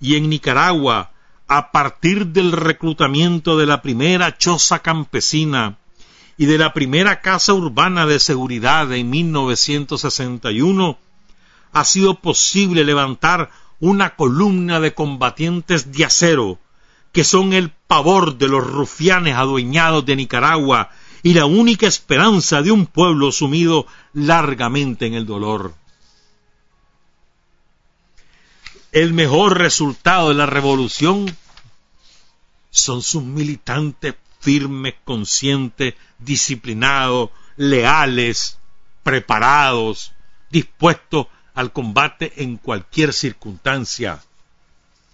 Y en Nicaragua, a partir del reclutamiento de la primera choza campesina y de la primera casa urbana de seguridad en 1961, ha sido posible levantar una columna de combatientes de acero, que son el pavor de los rufianes adueñados de Nicaragua y la única esperanza de un pueblo sumido largamente en el dolor. El mejor resultado de la revolución son sus militantes firmes, conscientes, disciplinados, leales, preparados, dispuestos al combate en cualquier circunstancia.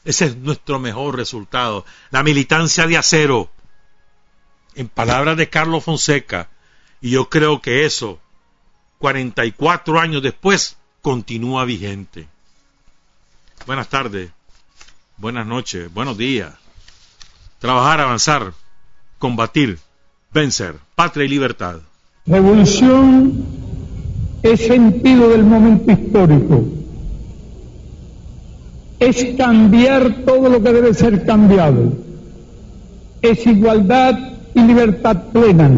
Ese es nuestro mejor resultado. La militancia de acero. En palabras de Carlos Fonseca, y yo creo que eso, 44 años después, continúa vigente. Buenas tardes, buenas noches, buenos días trabajar, avanzar, combatir, vencer, patria y libertad. Revolución es sentido del momento histórico, es cambiar todo lo que debe ser cambiado, es igualdad y libertad plena,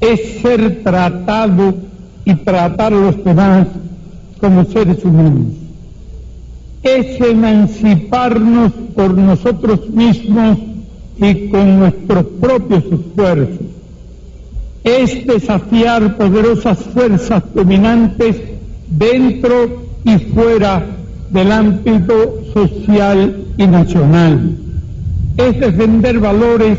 es ser tratado y tratar a los demás como seres humanos es emanciparnos por nosotros mismos y con nuestros propios esfuerzos. Es desafiar poderosas fuerzas dominantes dentro y fuera del ámbito social y nacional. Es defender valores